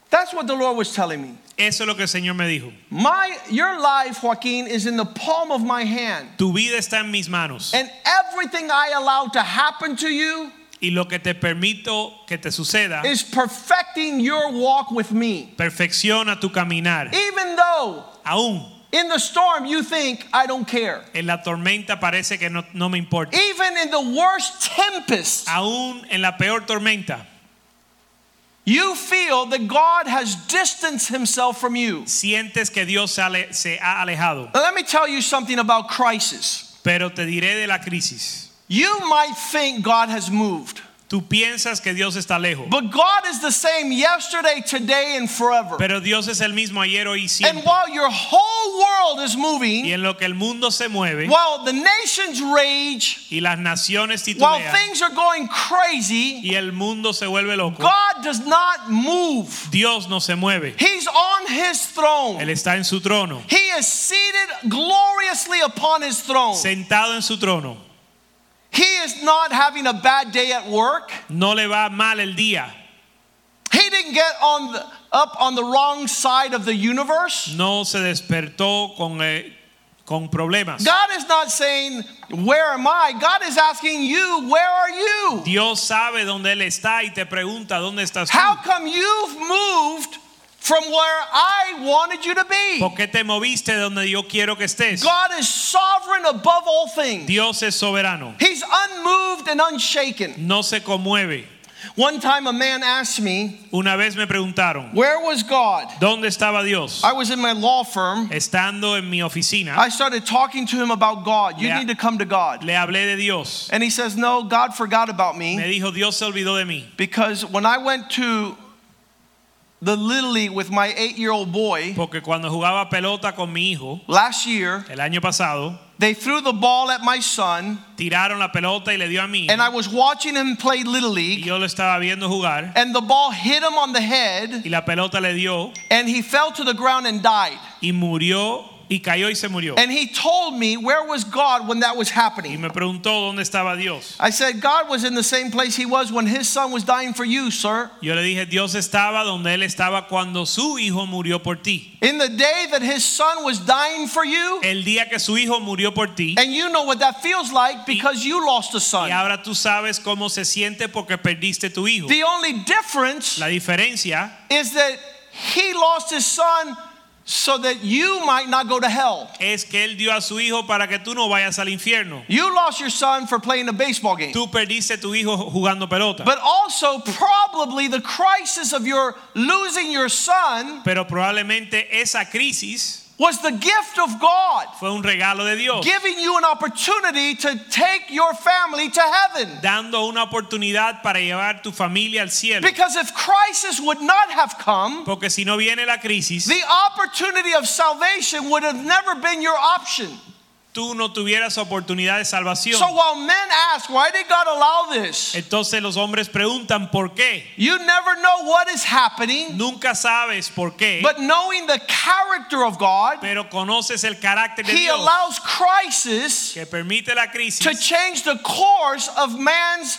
That's what the Lord was telling me. Eso es lo que el Señor me dijo. My, your life, Joaquin, is in the palm of my hand. Tu vida está en mis manos And everything I allow to happen to you y lo que te permito que te suceda is perfecting your walk with me. perfecciona tu caminar. Even though Aún in the storm you think, I don't care. en la tormenta parece que no, no me importa. Even in the worst tempest, Aún en la peor tormenta you feel that God has distanced himself from you. sientes que Dios se, ha alejado. Now, let me tell you something about crisis. Pero te diré de la crisis. You might think God has moved, Tú piensas que Dios está lejos, but God is the same yesterday, today, and forever. pero Dios es el mismo ayer, hoy y siempre. And while your whole world is moving, Y en lo que el mundo se mueve while the nations rage, y las naciones titubean, while things are going crazy, y el mundo se vuelve loco, God does not move. Dios no se mueve. He's on his throne. Él está en su trono, He is seated gloriously upon his throne. sentado en su trono. Is not having a bad day at work. No le va mal el día. He didn't get on the, up on the wrong side of the universe. No se despertó con, eh, con problemas. God is not saying, Where am I? God is asking you, Where are you? Dios sabe dónde Él está y te pregunta dónde estás How come you've moved from where I wanted you to be? ¿Por qué te moviste de donde yo quiero que estés? God is sovereign above all things. Dios es soberano. He's unmoved and unshaken. No se conmueve. One time a man asked me, Una vez me preguntaron, Where was God? ¿dónde estaba Dios? I was in my law firm. Estando en mi oficina, I started talking to him about God. You Le- need to come to God. le hablé de Dios. And he says, No, God forgot about Me me dijo, Dios se olvidó de mí. because when I went to the Little League with my eight year old boy Porque cuando jugaba pelota con mi hijo, last year, el año pasado, they threw the ball at my son, tiraron la pelota y le dio a mí. and I was watching him play Little Y League, yo lo estaba viendo jugar. and the ball hit him on the head, Y la pelota le dio and he fell to the ground and died. y murió y cayó y se murió. And he told me, Where was God when that was Y happening? me preguntó dónde estaba Dios. I said, God was in the same place he was when his son was dying for you, sir. Yo le dije, Dios estaba donde Él estaba cuando su hijo murió por ti. In the day that his son was dying for you, El día que su hijo murió por ti. and you know what that feels like because you lost a son. ahora tú sabes cómo se siente porque perdiste tu hijo. The only difference La diferencia is that he lost his son so that you might not go to hell. es que Él dio a su hijo para que tú no vayas al infierno. You lost your son for playing a baseball game. Tú perdiste tu hijo jugando pelota. But also, probably the crisis of your losing your son Pero probablemente esa crisis was the gift of God fue un regalo de Dios. giving you an opportunity to take your family to heaven. Dando una oportunidad para llevar tu familia al cielo. Because if crisis would not have come, Porque si no viene la crisis, the opportunity of salvation would have never been your option. Tú no tuvieras oportunidad de salvación. So while men ask, why did God allow this? Entonces los hombres preguntan por qué. You never know what is happening, Nunca sabes por qué, but knowing the character of God, pero conoces el carácter de He Dios allows crisis que permite la crisis to change the course of man's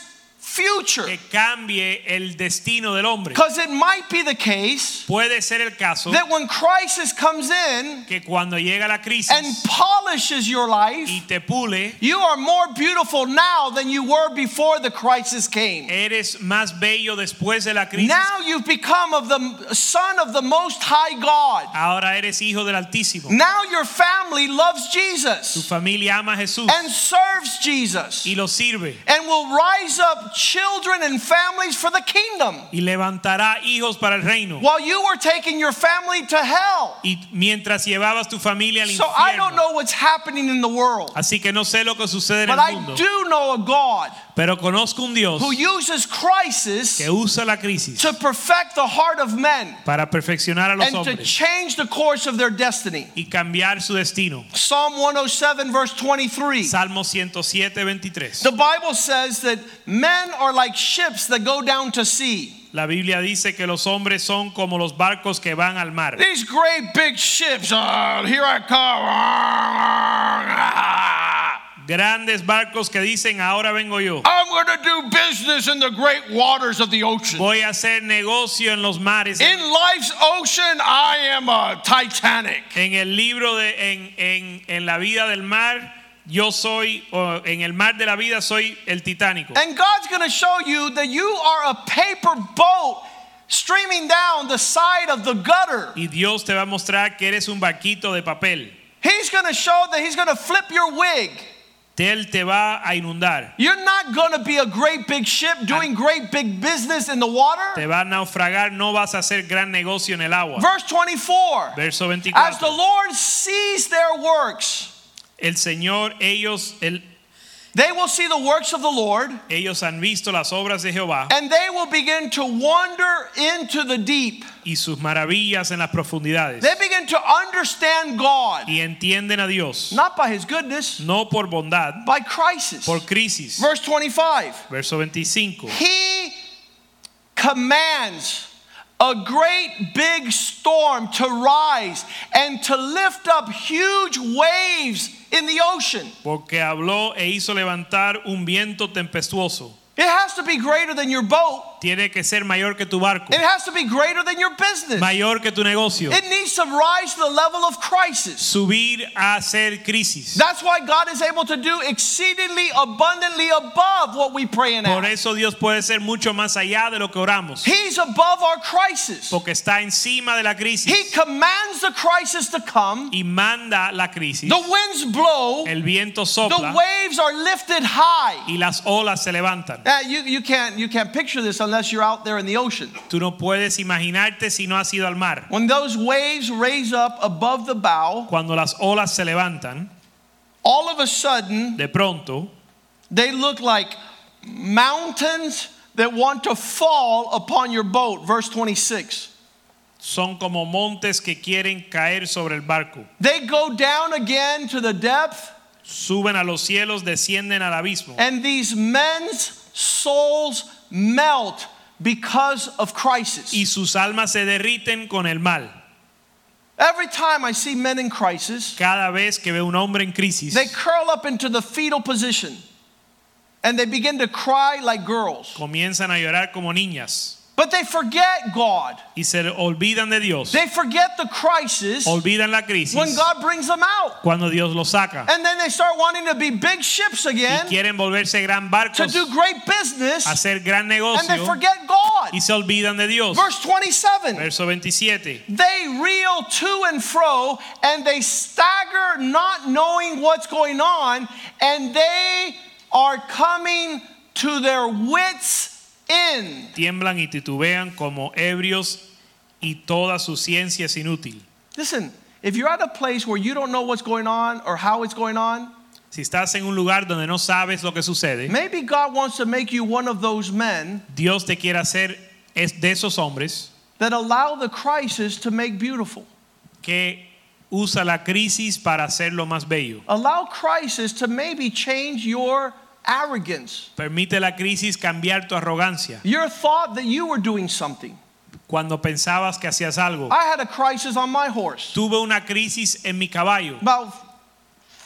future. que cambie el destino del hombre. Because it might be the case Puede ser el caso that when crisis comes in que cuando llega la and polishes your life, y te pule, you are more beautiful now than you were before the crisis came. eres más bello después de la crisis. Now you've become of the son of the most high God. Ahora eres hijo del Altísimo. Now your family loves Tu Jesus familia ama a Jesús and serves Jesus y lo sirve and will rise up children and families for the kingdom y levantará hijos para el reino. while you were taking your family to hell. Y mientras llevabas tu familia al So I don't know what's happening in the world, Así que no sé lo que sucede en but el I do know a God pero conozco un Dios who uses crisis que usa la crisis to perfect the heart of men para perfeccionar a los and to change the course of their destiny. y cambiar su destino. Psalm 107, verse 23. Salmo 107, 23. The Bible says that men are like ships that go down to sea. La Biblia dice que los hombres son como los barcos que van al mar. These great big ships, uh, here I come. Grandes barcos que dicen, ahora vengo yo. I'm going to do business in the great waters of the ocean. Voy a hacer negocio en los mares. In life's ocean, I am a Titanic. En el libro de en, en, en la vida del mar, yo soy, o en el mar de la vida soy el titánico. And God's going to show you that you are a paper boat streaming down the side of the gutter. Y Dios te va a mostrar que eres un barquito de papel. He's going to show that He's going to flip your wig. Él te va a inundar. You're not going to be a great big ship doing ah. great big business in the water. Te va a naufragar, no vas a hacer gran negocio en el agua. Verse 24 Verso 24. As the Lord sees their works, El Señor, ellos, el- they will see the works of the Lord ellos han visto las obras de Jehová and they will begin to wander into the deep. y sus maravillas en las profundidades. They begin to understand God, Y entienden a Dios, not by His goodness, no por bondad, by crisis. por crisis. Verse 25 Verso 25. He commands a great big storm to rise and to lift up huge waves in the ocean. Porque habló e hizo levantar un viento tempestuoso. It has to be greater than your boat. Tiene que ser mayor que tu barco, It has to be greater than your business. mayor que tu negocio. It needs to rise to the level of crisis. Subir a ser crisis. That's why God is able to do exceedingly abundantly above what we pray and Por eso Dios puede ser mucho más allá de lo que oramos. He's above our crisis. Porque está encima de la crisis. He commands the crisis to come. y manda la crisis. The winds blow. El viento sopla. The waves are lifted high. y las olas se levantan. Uh, you, you, can't, you can't picture this unless you're out there in the ocean. Tú no puedes imaginarte si no has ido al mar. When those waves raise up above the bow, Cuando las olas se levantan, all of a sudden de pronto they look like mountains that want to fall upon your boat. Verse 26. son como montes que quieren caer sobre el barco. They go down again to the depth, Suben a los cielos, descienden al abismo. and these men's souls melt because of crisis. Y sus almas se derriten con el mal. Every time I see men in crisis, Cada vez que veo un hombre en crisis, they curl up into the fetal position and they begin to cry like girls. comienzan a llorar como niñas But they forget God. y se olvidan de Dios. They forget the crisis Olvidan la crisis when God brings them out. cuando Dios los saca. And then they start wanting to be big ships Y again quieren volverse gran to do great business, hacer gran negocio. and they forget God. y se olvidan de Dios. Verse 27 Verso 27. They reel to and fro and they stagger, not knowing what's going on, and they are coming to their wits' end. Tiemblan y titubean como ebrios y toda su ciencia es inútil. Listen, if you're at a place where you don't know what's going on or how it's going on, Si estás en un lugar donde no sabes lo que sucede, maybe God wants to make you one of those men Dios te quiere hacer es de esos hombres that allow the crisis to make beautiful. que usa la crisis para hacerlo más bello. Allow crisis to maybe change your arrogance, Permite la crisis cambiar tu arrogancia. your thought that you were doing something. Cuando pensabas que hacías algo, I had a crisis on my horse tuve una crisis en mi caballo. about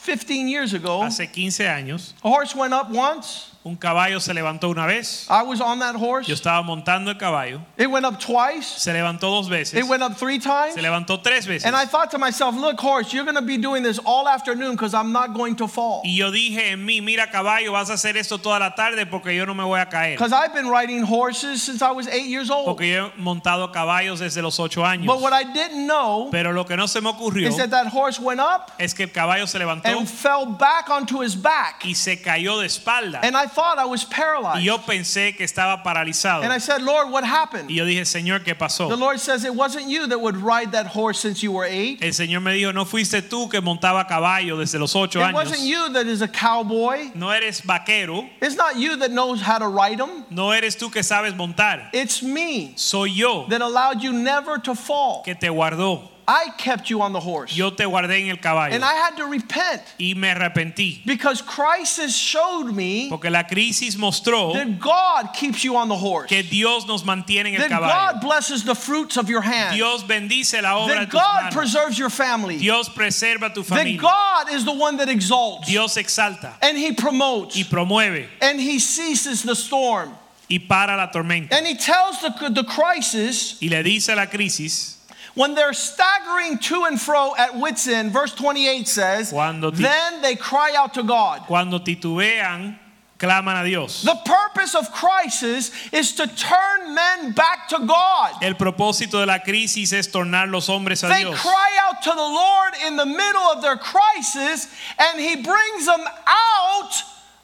15 years ago. Hace 15 años, A horse went up once. Un caballo se levantó una vez. I was on that horse. Yo estaba montando el caballo. It went up twice. Se levantó dos veces. It went up three times. Se levantó tres veces. And I thought to myself, look, horse, you're going to be doing this all afternoon because I'm not going to fall. Y yo dije en mí, mira caballo, vas a hacer esto toda la tarde porque yo no me voy a caer. Because I've been riding horses since I was eight years old. Porque yo he montado caballos desde los ocho años. But what I didn't know Pero lo que no se me ocurrió is that that horse went up es que el caballo se levantó and fell back onto his back. y se cayó de espalda. And I thought I was Y paralyzed. yo pensé que estaba paralizado. And I said, Lord, what happened? Y yo dije, Señor, ¿qué pasó? The? Lord says, it wasn't you that would ride that horse since you were eight. El Señor me dijo, no fuiste tú que montaba caballo desde los ocho It años. wasn't you that is a cowboy. No eres vaquero. It's not you that knows how to ride them. No eres tú que sabes montar. It's me Soy yo that allowed you never to fall. que te guardó. I kept you on the horse. Yo te guardé en el caballo. And I had to repent Y me arrepentí. because crisis showed me Porque la crisis mostró that God keeps you on the horse. que Dios nos mantiene en el That God blesses the fruits of your hand. Dios bendice la obra de That tus God manos. preserves your family. Dios preserva tu familia. That. God is the one that exalts Dios exalta and He promotes y promueve and He ceases the storm. y para la tormenta. And He tells the, the crisis Y le dice a la crisis, when they're staggering to and fro at wits' end, verse 28 says, Then they cry out to God. cuando titubean, claman a Dios. The purpose of crisis is to turn men back to God. El propósito de la crisis es tornar los hombres a They Dios. cry out to the Lord in the middle of their crisis, and He brings them out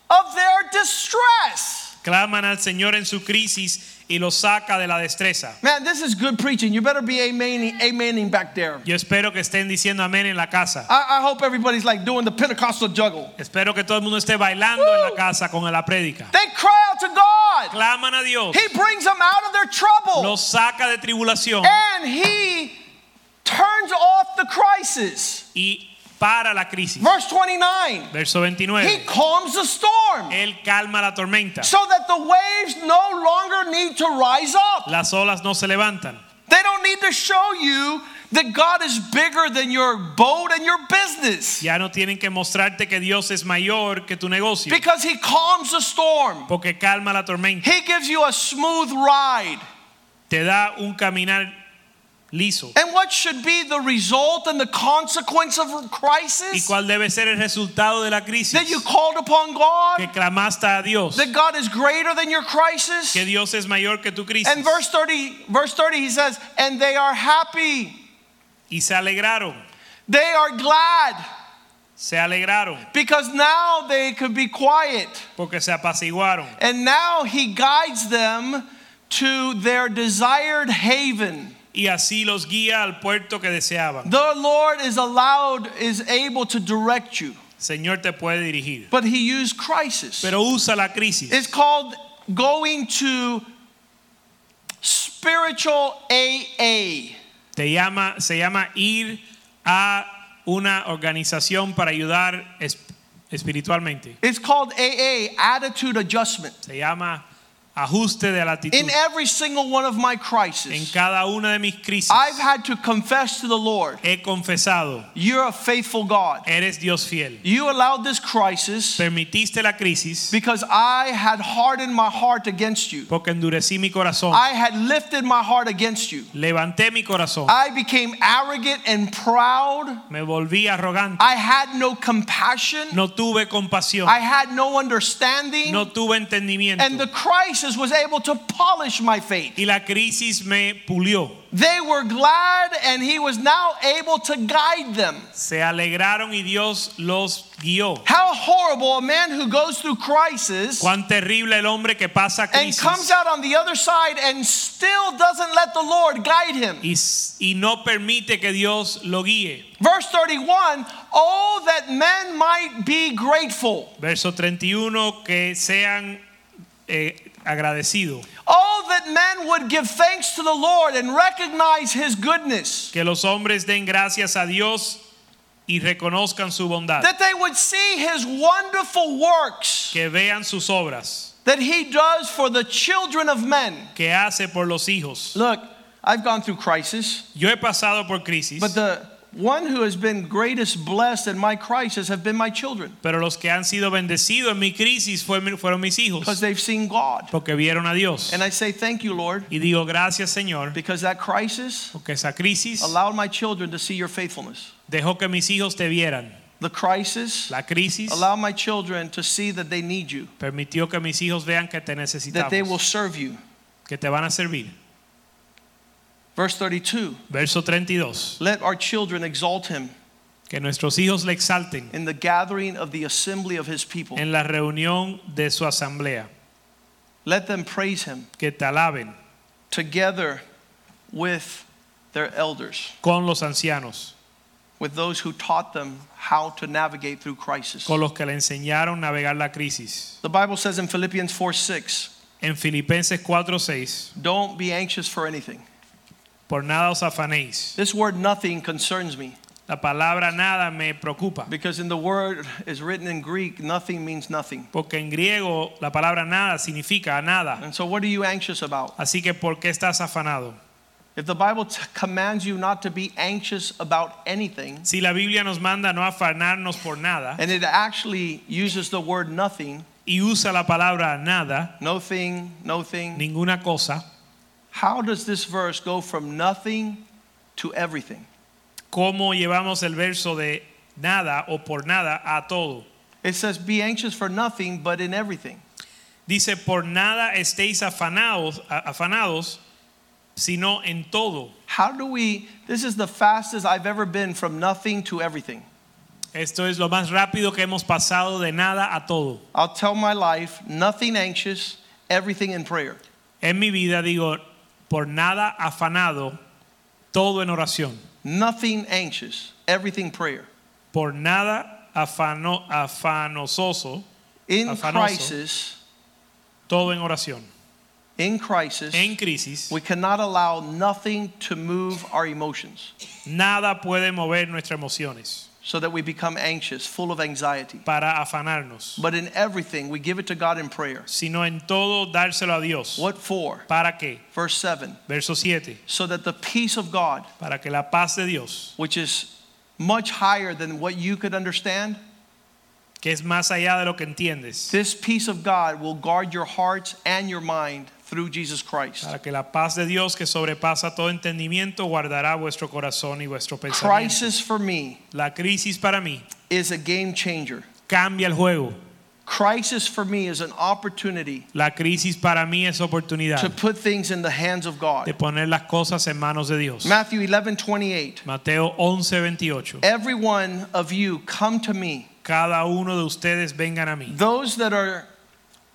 of their distress. Claman al Señor en su crisis y los saca de la destreza. Man, this is good preaching. You better be amening, amening back there. Yo espero que estén diciendo amén en la casa. I, I hope everybody's like doing the Pentecostal juggle. Espero que todo el mundo esté bailando en la casa con la prédica. They cry out to God. Claman a Dios. He brings them out of their trouble. Los saca de tribulación And He turns off the crisis. y para la crisis. Verse 29. Verso He calms the storm Él calma la tormenta. so that the waves no longer need to rise up. Las olas no se levantan. They don't need to show you that God is bigger than your boat and your business. Ya no tienen que mostrarte que Dios es mayor que tu negocio. Because he calms the storm. Porque calma la tormenta. He gives you a smooth ride. Te da un caminar liso. And what should be the result and the consequence of crisis? ¿Y crisis? cuál debe ser el resultado de la crisis? That you called upon God, Que clamaste a Dios. that God is greater than your crisis. Que Dios es mayor que tu crisis. And verse 30, verse 30 he says, "And they are happy. Y se alegraron. They are glad Se alegraron. because now they could be quiet." Porque se apaciguaron. And now he guides them to their desired haven. Y así los guía al puerto que deseaban. The Lord is allowed, is able to direct you. Señor te puede dirigir. But he used crisis. Pero usa la crisis. It's called going to spiritual AA. Te llama, se llama ir a una organización para ayudar es- espiritualmente. It's called AA, attitude adjustment. Se llama ajuste de la actitud. In every single one of my En crises, cada una de mis crisis I've had to confess to the Lord, he confesado, you're a faithful God. eres Dios fiel. You allowed this crisis Permitiste la crisis because I had hardened my heart against you. porque endurecí mi corazón. I had lifted my heart against you. Levanté mi corazón. I became arrogant and proud. Me volví arrogante. I had no compassion. No tuve compasión. I had no understanding. No tuve entendimiento. And the crisis was able to polish my faith. Y la crisis me pulió. They were glad, and He was now able to guide them. Se alegraron y Dios los guió. How horrible a man who goes through crisis Cuán terrible el hombre que pasa and crisis comes out on the other side and still doesn't let the Lord guide him. y, y no permite que Dios lo guíe. Verse 31 Oh, that men might be grateful. Verso 31, que sean eh, agradecidos. Oh, that men would give thanks to the Lord and recognize his goodness. Que los hombres den gracias a Dios y reconozcan su bondad. That they would see his wonderful works Que vean sus obras that he does for the children of men. que hace por los hijos. Look, I've gone through crisis, Yo he pasado por crisis, but the one who has been greatest blessed in my crisis have been my children pero los que han sido bendecidos en mi crisis fueron, mis hijos because they've seen God. porque vieron a Dios. And I say thank you, Lord, Y digo gracias Señor because that crisis porque esa crisis allowed my children to see your faithfulness. dejó que mis hijos te vieran. The crisis La crisis allowed my children to see that they need you, permitió que mis hijos vean que te that they will serve you. que te van a servir. Verse 32 Verso 32. Let our children exalt him Que nuestros hijos le exalten in the gathering of the assembly of his people. en la reunión de su asamblea. Let them praise him Que te alaben together with their elders, con los ancianos, with those who taught them how to navigate through crisis. con los que le enseñaron a navegar la crisis. The Bible says in Philippians 4 6, En Filipenses 4:6, don't be anxious for anything. Por nada os afanéis. This word nothing concerns me La palabra nada me preocupa, because in the word is written in Greek, nothing means nothing. porque en griego la palabra nada significa nada. And so, what are you anxious about? Así que ¿por qué estás afanado? If the Bible commands you not to be anxious about anything, Si la Biblia nos manda no afanarnos por nada and it actually uses the word nothing, y usa la palabra nada, no thing, no thing, ninguna cosa, how does this verse go from nothing to everything? ¿cómo llevamos el verso de nada o por nada a todo? It says, Be anxious for nothing, but in everything. Dice, por nada estéis afanados, afanados, sino en todo. How do we? This is the fastest I've ever been from nothing to everything. Esto es lo más rápido que hemos pasado de nada a todo. I'll tell my life, nothing anxious, everything in prayer. En mi vida digo, por nada afanado, todo en oración. Nothing anxious, everything prayer. Por nada afano, afanososo, In Afanoso. crisis, todo en oración. in crisis, En crisis, we cannot allow nothing to move our emotions. nada puede mover nuestras emociones. So that we become anxious, full of anxiety. para afanarnos, But in everything, we give it to God in prayer. sino en todo dárselo a Dios. What for? ¿Para qué? Verse 7 Verso 7. so that the peace of God, Para que la paz de Dios, which is much higher than what you could understand, que es más allá de lo que entiendes, this peace of God will guard your hearts and your mind through Jesus Christ. para que la paz de Dios que sobrepasa todo entendimiento guardará vuestro corazón y vuestro pensamiento. Crisis for me La crisis para mí is a game changer. cambia el juego. Crisis for me is an opportunity La crisis para mí es to put things in the hands of de God. poner las cosas en manos de Dios. Matthew 11 28. Mateo 11, 28. Every one of you come to me, Cada uno de ustedes vengan a mí. those that are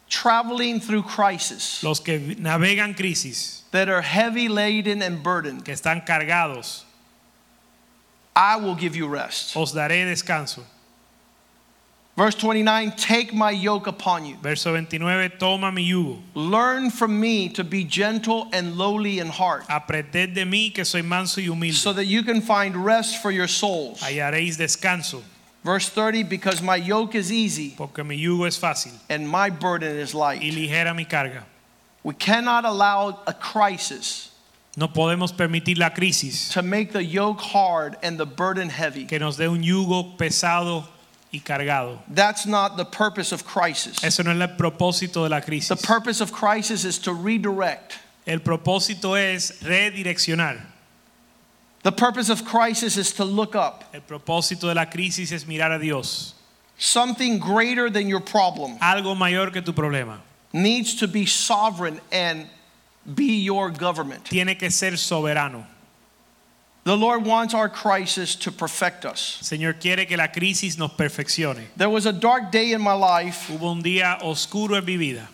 traveling through crisis, Los que navegan crisis, that are heavy laden and burdened, que están cargados, I will give you rest. os daré descanso. Verse 29 Take my yoke upon you. Verso 29, toma mi yugo. Learn from me to be gentle and lowly in heart, Aprended de mí que soy manso y humilde. so that you can find rest for your souls. Hallaréis descanso, Verse 30 Because my yoke is easy porque mi yugo es fácil and my burden is y light. ligera mi carga. We cannot allow a crisis No podemos permitir la crisis to make the yoke hard and the burden heavy. que nos dé un yugo pesado y cargado. That's not the purpose of crisis. Eso no es el propósito de la The purpose of crisis is to redirect. El propósito es redireccionar. The purpose of crisis is to look up. El propósito de la crisis es mirar a Dios. Something greater than your problem Algo mayor que tu problema. needs to be sovereign and be your government. Tiene que ser soberano. The Lord wants our crisis to perfect us. Señor quiere que la crisis nos perfeccione. There was a dark day in my life. Hubo un día oscuro en mi vida.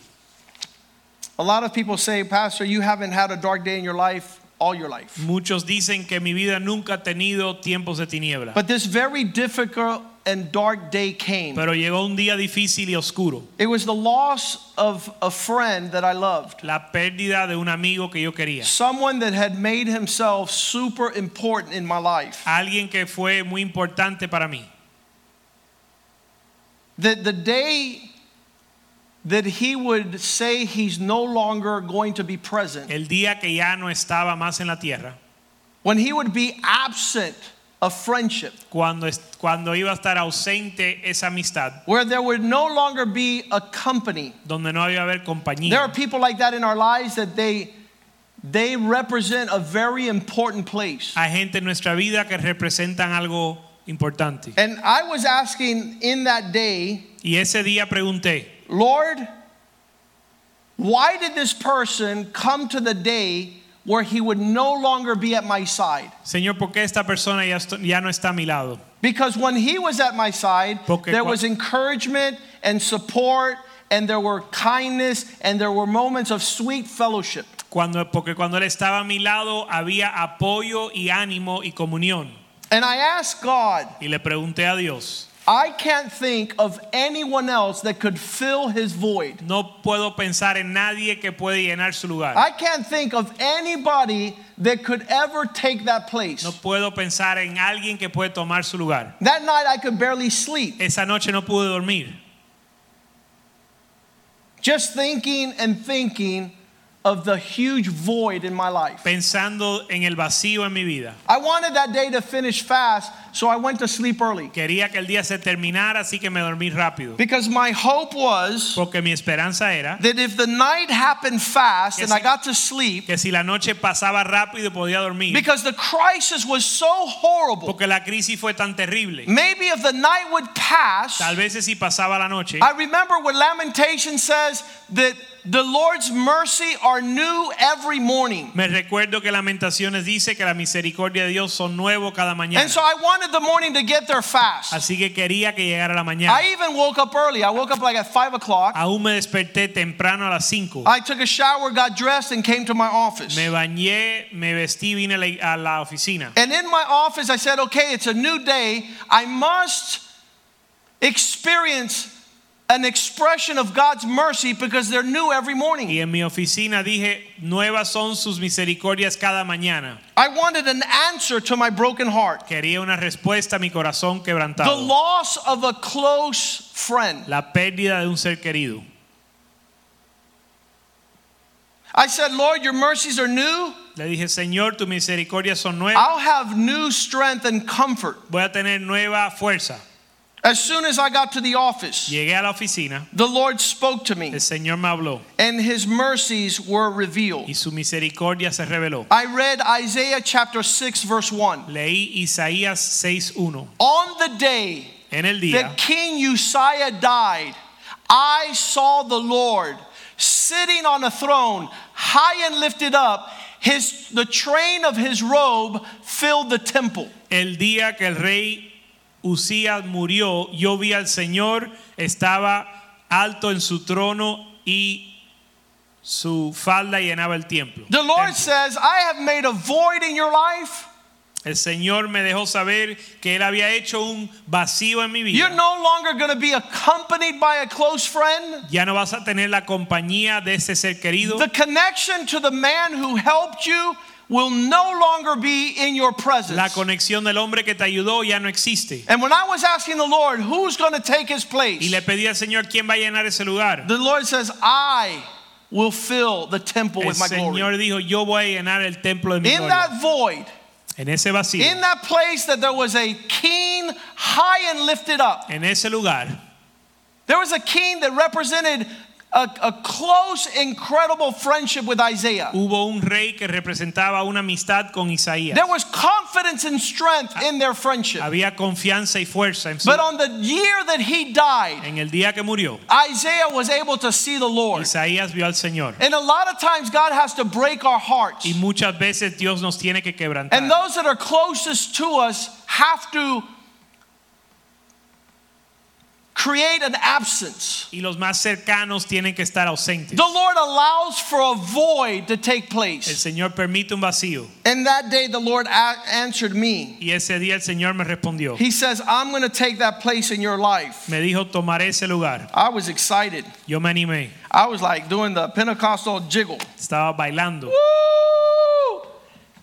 A lot of people say, Pastor, you haven't had a dark day in your life all your life. Muchos dicen que mi vida nunca ha tenido tiempos de tiniebla. But this very difficult and dark day came. Pero llegó un día difícil y oscuro. It was the loss of a friend that I loved. La pérdida de un amigo que yo quería. Someone that had made himself super important in my life. Alguien que fue muy importante para mí. The, the day that he would say he's no longer going to be present, El día que ya no estaba más en la tierra. when he would be absent of friendship, Cuando, cuando iba a estar ausente esa amistad. where there would no longer be a company. Donde no había haber compañía. There are people like that in our lives that they they represent a very important place. Hay gente en nuestra vida que representan algo importante. And I was asking in that day, Y ese día pregunté, Lord, why did this person come to the day where he would no longer be at my side? Señor, ¿por qué esta persona ya, ya no está a mi lado? Because when he was at my side, Porque there was encouragement and support, and there were kindness, and there were moments of sweet fellowship. Cuando, porque cuando él estaba a mi lado había apoyo y ánimo y comunión. And I asked God, Y le pregunté a Dios, I can't think of anyone else that could fill his void. no puedo pensar en nadie que puede llenar su lugar. I can't think of anybody that could ever take that place. No puedo pensar en alguien que puede tomar su lugar. That night I could barely sleep. Esa noche no pude dormir. Just thinking and thinking of the huge void in my life. Pensando en el vacío en mi vida. I wanted that day to finish fast, so I went to sleep early. Quería que el día se terminara, así que me dormí rápido. Because my hope was Porque mi esperanza era that if the night happened fast and Que I got to sleep, que si la noche pasaba rápido podía dormir. because the crisis was so horrible, Porque la crisis fue tan terrible. maybe if the night would pass, Tal vez si pasaba la noche. I remember what Lamentation says that the Lord's mercy are new every morning. Me recuerdo que Lamentaciones dice que la misericordia de Dios son nuevos cada mañana. And so I wanted the morning to get there fast. Así que quería que llegara la mañana. I even woke up early. I woke up like at 5 o'clock. Aún me desperté temprano a las 5. I took a shower, got dressed, and came to my office. Me bañé, me vestí, vine a la, a la oficina. And in my office, I said, okay, it's a new day. I must experience an expression of God's mercy because they're new every morning. Y en mi oficina dije, nuevas son sus misericordias cada mañana. I wanted an answer to my broken heart. Quería una respuesta a mi corazón quebrantado. The loss of a close friend. La pérdida de un ser querido. I said, Lord, your mercies are new. Le dije, Señor, tus misericordias son nuevas. I'll have new strength and comfort. Voy a tener nueva fuerza. As soon as I got to the office, Llegué a la oficina. the Lord spoke to me, El Señor me habló and his mercies were revealed. y su misericordia se reveló. I read Isaiah chapter 6, verse 1. Leí Isaías 6:1. On the day En el that King Uzziah died, I saw the Lord sitting on a throne, high and lifted up. His, the train of his robe filled the temple. El día que el rey Usías murió, yo vi al Señor, estaba alto en su trono y su falda llenaba el templo. The Lord Templo. says, I have made a void in your life. El Señor me dejó saber que él había hecho un vacío en mi You're vida. no longer going to be accompanied by a close friend. Ya no vas a tener la compañía de ese ser querido. The connection to the man who helped you will no longer be in your presence. La conexión del hombre que te ayudó ya no existe. And when I was asking the Lord, who's going to take his place? Y le pedí al Señor quién va a llenar ese lugar. The Lord says, I will fill the temple El with my glory. Señor dijo, yo voy a llenar el templo de mi In gloria. that void, En ese vacío, in that place that there was a king high and lifted up, en ese lugar, there was a king that represented a, a close, incredible friendship with Isaiah. hubo un rey que representaba una amistad con Isaías. There was confidence and strength in their friendship. Había confianza y fuerza en, su- But on the year that he died, en el día que murió. Isaiah was able to see the Lord. Isaías vio al Señor. And a lot of times God has to break our hearts. Y muchas veces Dios nos tiene que quebrantar. And those that are closest to us have to create an absence. y los más cercanos tienen que estar ausentes. The Lord allows for a void to take El place. Señor permite un vacío. And that day the Lord answered me. Y ese día el Señor me respondió. He says, I'm going to take that place in your life. Me dijo, tomaré ese lugar. I was excited. Yo me animé. I was like doing the Pentecostal jiggle. Estaba bailando. Woo!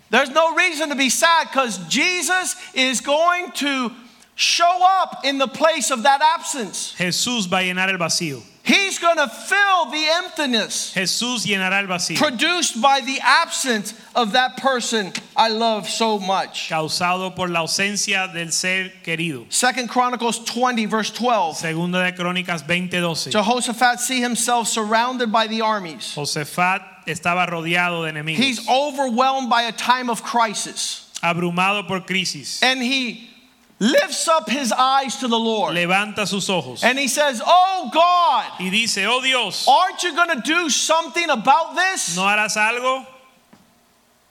There's no reason to be sad because Jesus is going to show up in the place of that absence. Jesús va a llenar el vacío. He's going to fill the emptiness Jesús llenará el vacío. produced by the absence of that person I love so much. Causado por la ausencia del ser querido. Second Chronicles 20 verse 12. Segunda de Crónicas 20:12. Jehoshaphat see himself surrounded by the armies. Josafat estaba rodeado de enemigos. He's overwhelmed by a time of crisis. abrumado por crisis. And he lifts up his eyes to the Lord. Levanta sus ojos And he says, Oh God, y dice, oh Dios, aren't you going to do something about this? ¿no harás algo?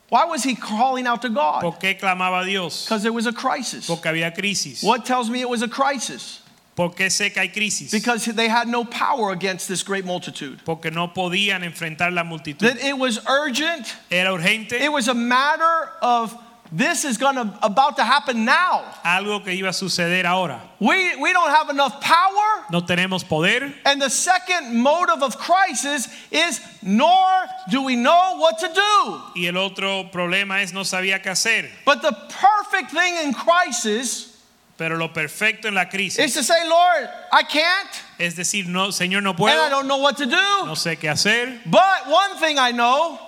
Why was he calling out to God? ¿Por qué clamaba a Dios? Because there was a crisis. Porque había crisis. What tells me it was a crisis? ¿Por qué sé que hay crisis? Because they had no power against this great multitude. Porque no podían enfrentar la multitud. That it was urgent. Era urgente, It was a matter of this is going to about to happen now. algo que iba a suceder ahora. We we don't have enough power. No tenemos poder. And the second motive of crisis is nor do we know what to do. Y el otro problema es no sabía qué hacer. But the perfect thing in crisis Pero lo perfecto en la is to say, Lord, I can't es decir, no, Señor, no puedo. and I don't know what to do. no sé qué hacer. But one thing I know,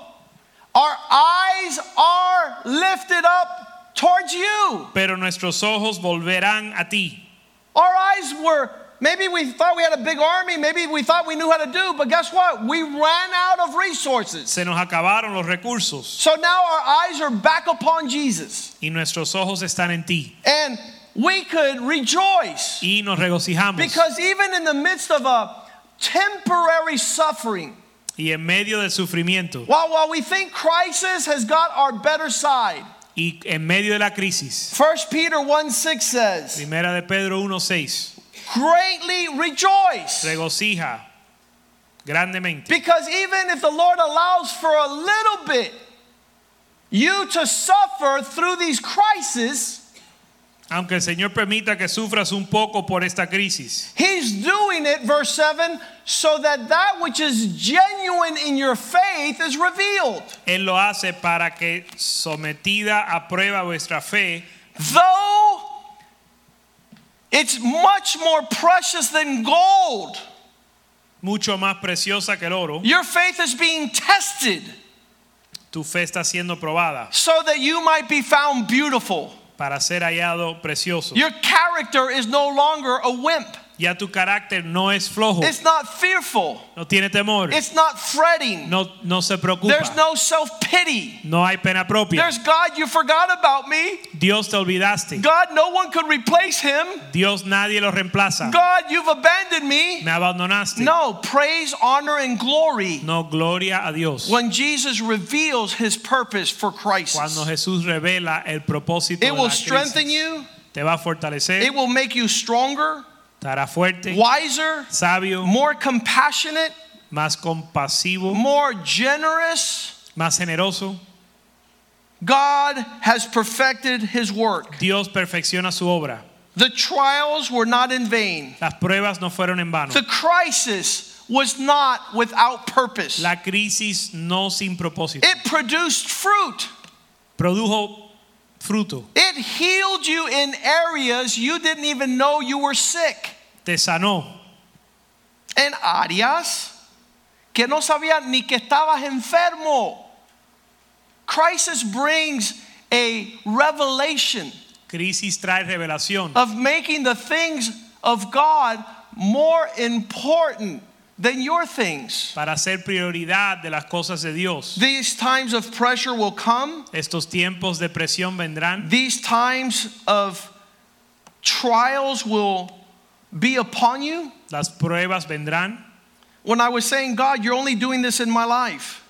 our eyes are lifted up towards you. Pero nuestros ojos volverán a ti. Our eyes were maybe we thought we had a big army, maybe we thought we knew how to do, but guess what? We ran out of resources. Se nos acabaron los recursos So now our eyes are back upon Jesus. y nuestros ojos están en ti. And we could rejoice Y nos regocijamos. because even in the midst of a temporary suffering, Y en medio del sufrimiento while, while we think crisis has got our better side, y en medio de la crisis. 1 Peter 1 6 says, Primera de Pedro 1:6. greatly rejoice. Regocija grandemente. Because even if the Lord allows for a little bit you to suffer through these crises, Aunque el Señor permita que sufras un poco por esta crisis, He's doing it, verse 7, so that that which is genuine in your faith is revealed. Él lo hace para que sometida a prueba vuestra fe, Though it's much more precious than gold, mucho más preciosa que el oro, your faith is being tested tu fe está siendo probada so that you might be found beautiful. Para ser hallado precioso. Your character is no longer a wimp. Ya tu carácter no es flojo, It's not fearful. no tiene temor, It's not fretting. no, no se preocupa, There's no self pity. no hay pena propia. There's God, you forgot about me. Dios te olvidaste, God, no one could replace him. Dios nadie lo reemplaza. God, you've abandoned me. Me abandonaste. No, praise, honor, and glory No, gloria a Dios. when Jesus reveals his purpose for Christ. Cuando Jesús revela el propósito It de will la strengthen crisis, you, te va a fortalecer, it will make you stronger, te hará fuerte, wiser, sabio, more compassionate, más compasivo, more generous. más generoso. God has perfected his work. Dios perfecciona su obra. The trials were not in vain. Las pruebas no fueron en vano. The crisis was not without purpose. La crisis no sin propósito. It produced fruit. Produjo fruto. It healed you in areas you didn't even know you were sick. Te sanó. En áreas que no sabías ni que estabas enfermo. Crisis brings a revelation Crisis trae revelación of making the things of God more important than your things. para ser prioridad de las cosas de Dios. These times of pressure will come. Estos tiempos de presión vendrán. These times of trials will be upon you. Las pruebas vendrán. When I was saying, God, you're only doing this in my life,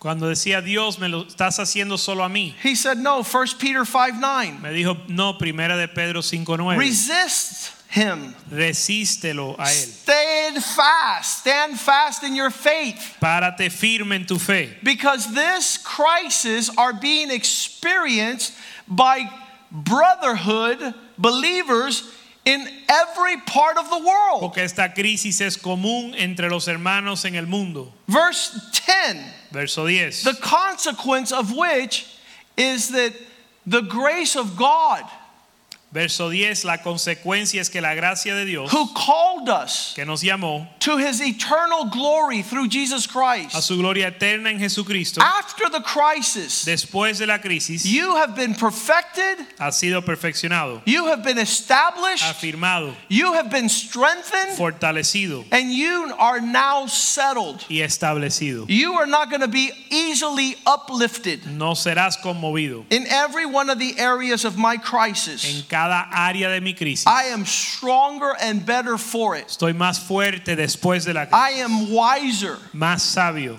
Cuando decía Dios, me lo estás haciendo solo a mí. He said, No, 1 Peter 5 9. Me dijo, no, primera de Pedro 5.9. Resist him. Resístelo a él. Stand fast. Stand fast in your faith. Párate firme en tu fe. Because this crisis are being experienced by brotherhood believers in every part of the world. Porque esta crisis es común entre los hermanos en el mundo. Verse 10 Verso 10. the consequence of which is that the grace of God, Verso 10. La consecuencia es que la gracia de Dios who called us que nos llamó to his eternal glory through Jesus a Christ, su gloria eterna en Jesucristo, after the crisis, después de la crisis, you have been perfected, ha sido perfeccionado, you have been established, afirmado, you have been strengthened, fortalecido and you are now settled. y establecido. You are not going to be easily uplifted No serás conmovido. in every one of the areas of my crisis. En cada área de mi crisis, I am stronger and better for it. estoy más fuerte después de la crisis, I am wiser. más sabio,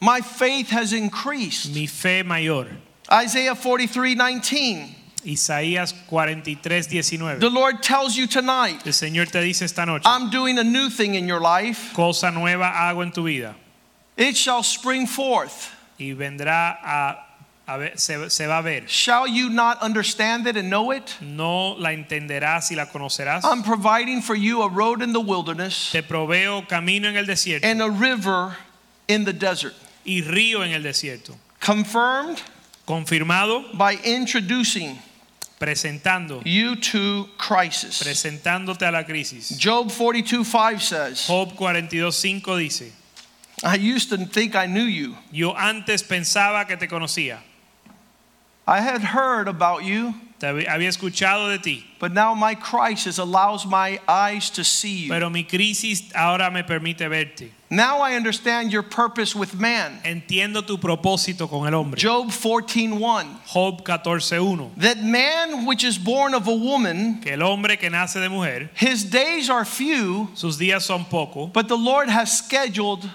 My faith has increased. mi fe mayor. Isaiah 43 19. Isaías 43, 19. The Lord tells you tonight, El Señor te dice esta noche, I'm doing a new thing in your life. cosa nueva hago en tu vida It shall spring forth. y vendrá a, a ver- se, se va a ver. Shall you not understand it and know it? No la entenderás y la conocerás. I'm providing for you a road in the wilderness Te proveo camino en el desierto and a river in the desert. y río en el desierto. Confirmed Confirmado, by introducing presentando, you to crisis. presentándote a la crisis. Job 42 5 says, Job 42:5 dice, I used to think I knew you. yo antes pensaba que te conocía, I had heard about you, te había escuchado de ti, but now my crisis allows my eyes to see you. pero mi crisis ahora me permite verte. Now I understand your purpose with man. Entiendo tu propósito con el hombre. Job 14:1 Job 14:1 That man which is born of a woman, que el hombre que nace de mujer, his days are few, sus días son pocos, but the Lord has scheduled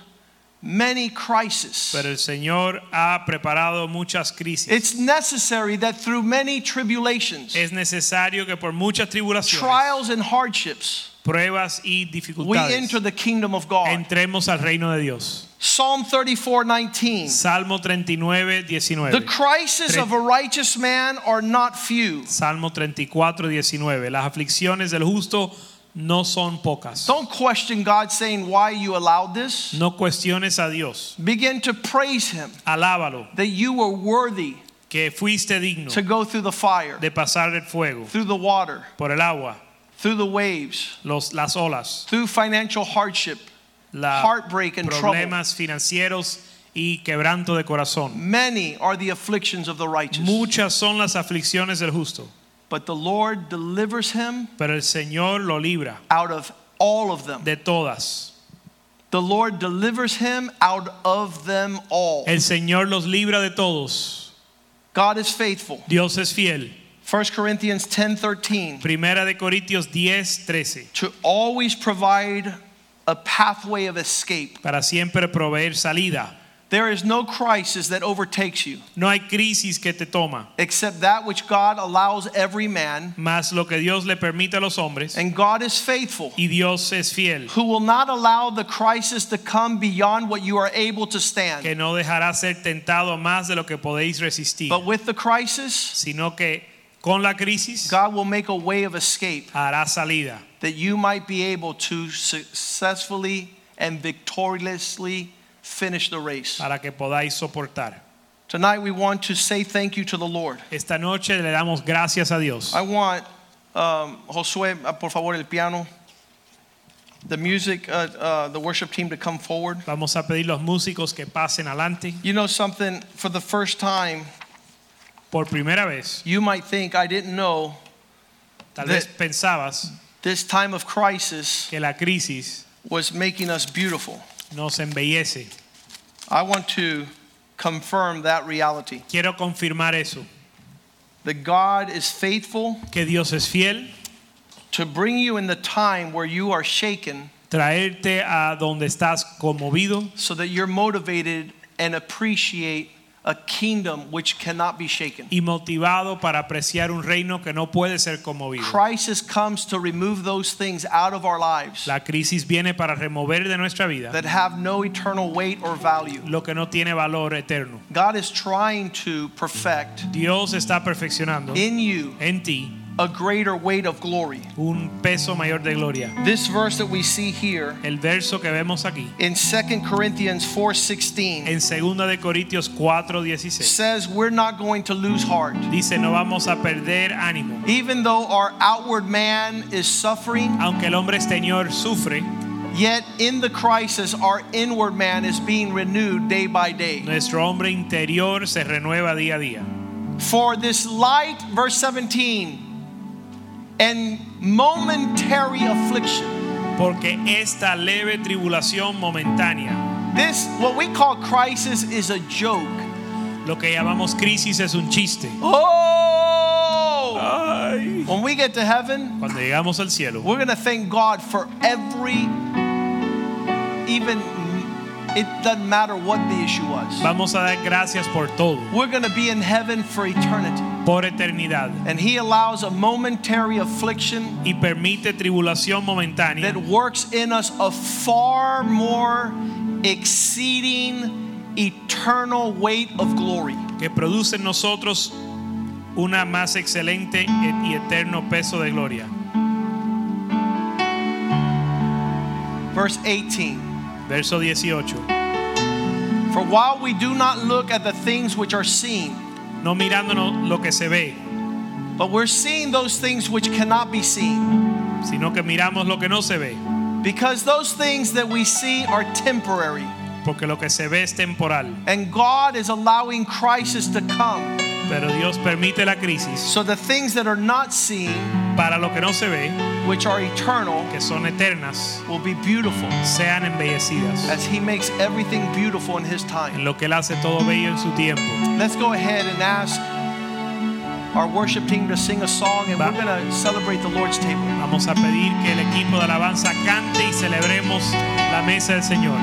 many crises. pero el Señor ha preparado muchas crisis. It's necessary that through many tribulations, Es necesario que por muchas tribulaciones, trials and hardships, pruebas y dificultades, we enter the kingdom of God. entremos al reino de Dios. Psalm 34 19. Salmo 39, The crises of a righteous man are not few. Salmo 34, 19. Las aflicciones del justo no son pocas. Don't question God saying why you allowed this. No cuestiones a Dios. Begin to praise Him Alábalo, that you were worthy que fuiste digno to go through the fire, de pasar el fuego, through the water, por el agua, through the waves, los, las olas, through financial hardship, la heartbreak, and trouble. problemas financieros y quebranto de corazón. Many are the afflictions of the righteous, Muchas son las aflicciones del justo, but the Lord delivers him pero el Señor lo libra out of all of them. de todas. The Lord delivers him out of them all. El Señor los libra de todos. God is faithful. Dios es fiel. 1 Corinthians 10:13 Primera de Corintios 10, 13. to always provide a pathway of escape. Para siempre proveer salida. There is no crisis that overtakes you No hay crisis que te toma, except that which God allows every man, más lo que Dios le permite a los hombres. and God is faithful, Y Dios es fiel, who will not allow the crisis to come beyond what you are able to stand. que no dejará ser tentado más de lo que podéis resistir, But with the crisis, sino que con la crisis God will make a way of escape hará salida that you might be able to successfully and victoriously finish the race. para que podáis soportar. Tonight we want to say thank you to the Lord. Esta noche le damos gracias a Dios. I want um, Josué, uh, por favor, el piano, the music, uh, uh, the worship team to come forward. Vamos a pedir los músicos que pasen adelante. You know something, for the first time, Por primera vez, you might think, I didn't know tal vez pensabas this time of crisis que la crisis was making us beautiful. Nos embellece. I want to confirm that reality. Quiero confirmar eso, That God is faithful que Dios es fiel, to bring you in the time where you are shaken traerte a donde estás conmovido so that you're motivated and appreciate a kingdom which cannot be shaken. y motivado para apreciar un reino que no puede ser conmovido. Crisis comes to remove those things out of our lives La crisis viene para remover de nuestra vida that have no eternal weight or value. lo que no tiene valor eterno. God is trying to perfect Dios está perfeccionando in you en ti a greater weight of glory. un peso mayor de gloria. This verse that we see here El verso que vemos aquí in 2 Corinthians 4:16 en 2 de Corintios 4:16 says we're not going to lose heart. dice no vamos a perder ánimo. Even though our outward man is suffering, Aunque el hombre exterior sufre, yet in the crisis our inward man is being renewed day by day. nuestro hombre interior se renueva día a día. For this light, verse 17, and momentary affliction. Porque esta leve tribulación momentánea, This, what we call crisis, is a joke. lo que llamamos crisis es un chiste. Oh! Ay. When we get to heaven, Cuando llegamos al cielo, we're going to thank God for every, even, it doesn't matter what the issue was. vamos a dar gracias por todo, We're going to be in heaven for eternity. por eternidad. And He allows a momentary affliction Y permite tribulación momentánea that works in us a far more exceeding eternal weight of glory. que produce en nosotros una más excelente y eterno peso de gloria. Verse 18 Verso 18. For while we do not look at the things which are seen, No mirándonos lo que se ve, but we're seeing those things which cannot be seen. sino que miramos lo que no se ve, Because those things that we see are temporary. porque lo que se ve es temporal. And God is allowing crisis to come. Pero Dios permite la crisis So the things that are not seen, para lo que no se ve, which are eternal, que son eternas, will be beautiful sean embellecidas. as He makes everything beautiful in His En time. lo que Él hace todo bello en su tiempo. Let's go ahead and ask our worship team to sing a song, and Va- we're going to celebrate the Lord's table. Vamos a pedir que el equipo de alabanza cante y celebremos la mesa del Señor.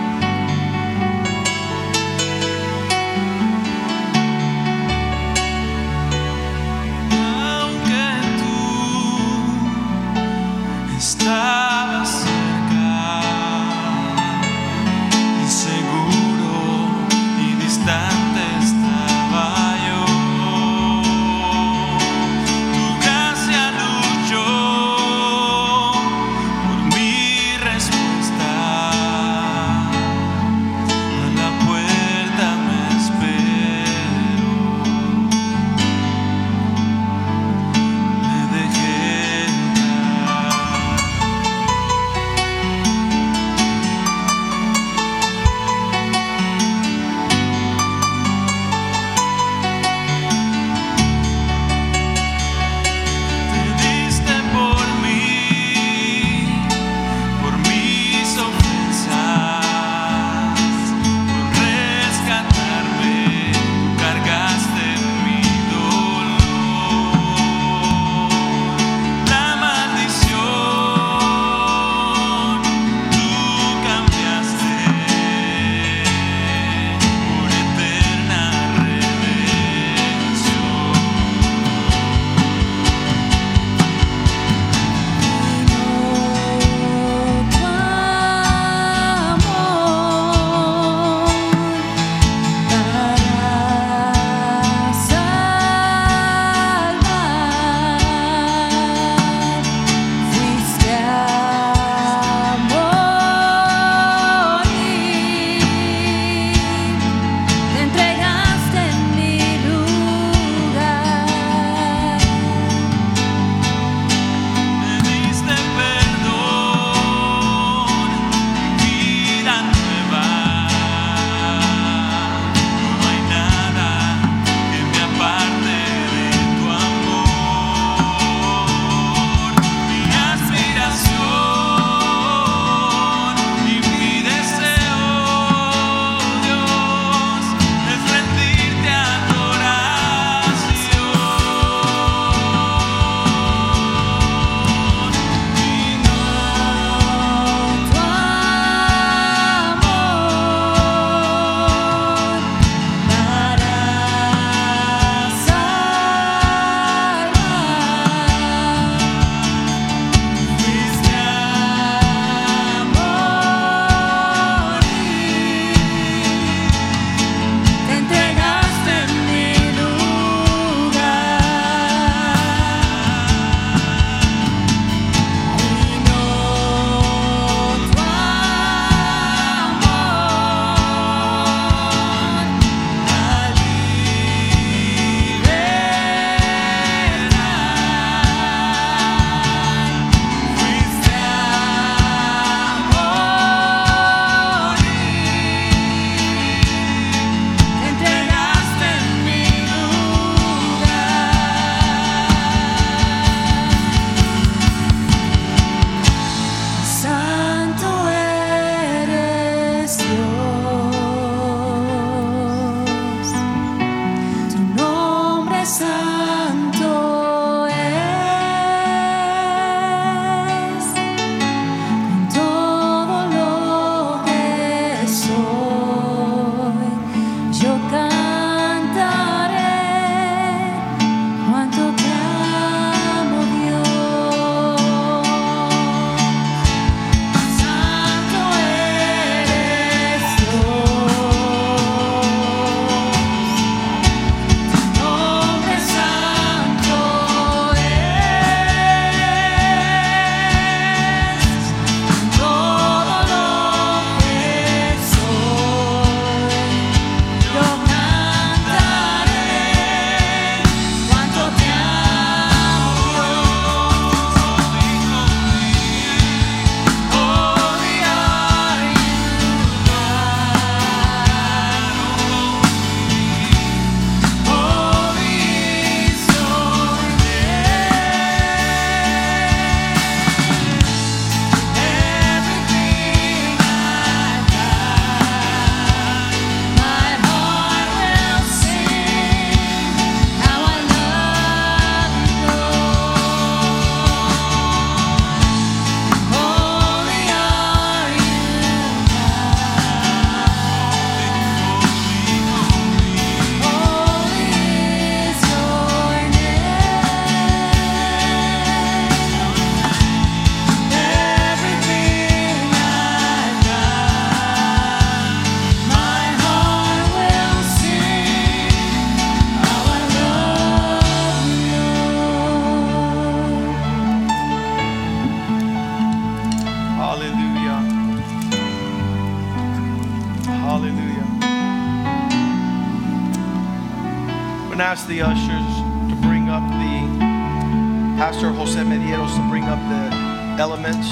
Ask the ushers to bring up the Pastor Jose Medeiros to bring up the elements.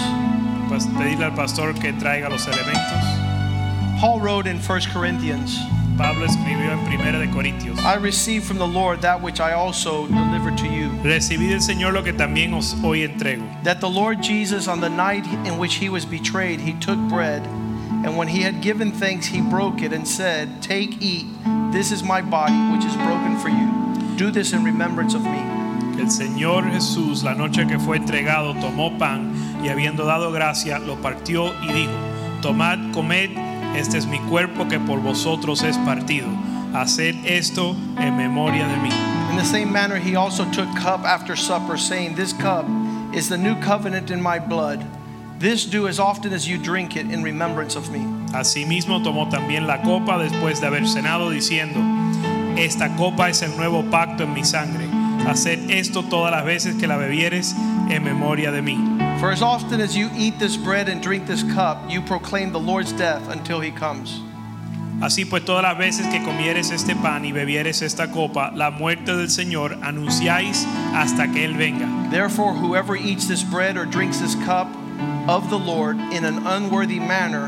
Pues pedirle al pastor que traiga los elementos. Paul wrote in 1 Corinthians, Pablo escribió en 1 de Corintios. I received from the Lord that which I also delivered to you. Recibí del Señor lo que también os hoy entrego. That the Lord Jesus, on the night in which he was betrayed, he took bread, and when he had given thanks, he broke it and said, Take, eat, this is my body, which is broken for you. Do this in remembrance of me. El Señor Jesús, la noche que fue entregado, tomó pan y habiendo dado gracia, lo partió y dijo, Tomad, comed, este es mi cuerpo que por vosotros es partido. Haced esto en memoria de mí. In the same manner, he also took cup after supper, saying, This cup is the new covenant in my blood. This do as often as you drink it in remembrance of me. Asimismo tomó también la copa después de haber cenado, diciendo, Esta copa es el nuevo pacto en mi sangre. Haced esto todas las veces que la bebieres en memoria de mí. For as often as you eat this bread and drink this cup, you proclaim the Lord's death until he comes. Así pues, todas las veces que comieres este pan y bebieres esta copa, la muerte del Señor anunciáis hasta que Él venga. Therefore, whoever eats this bread or drinks this cup of the Lord in an unworthy manner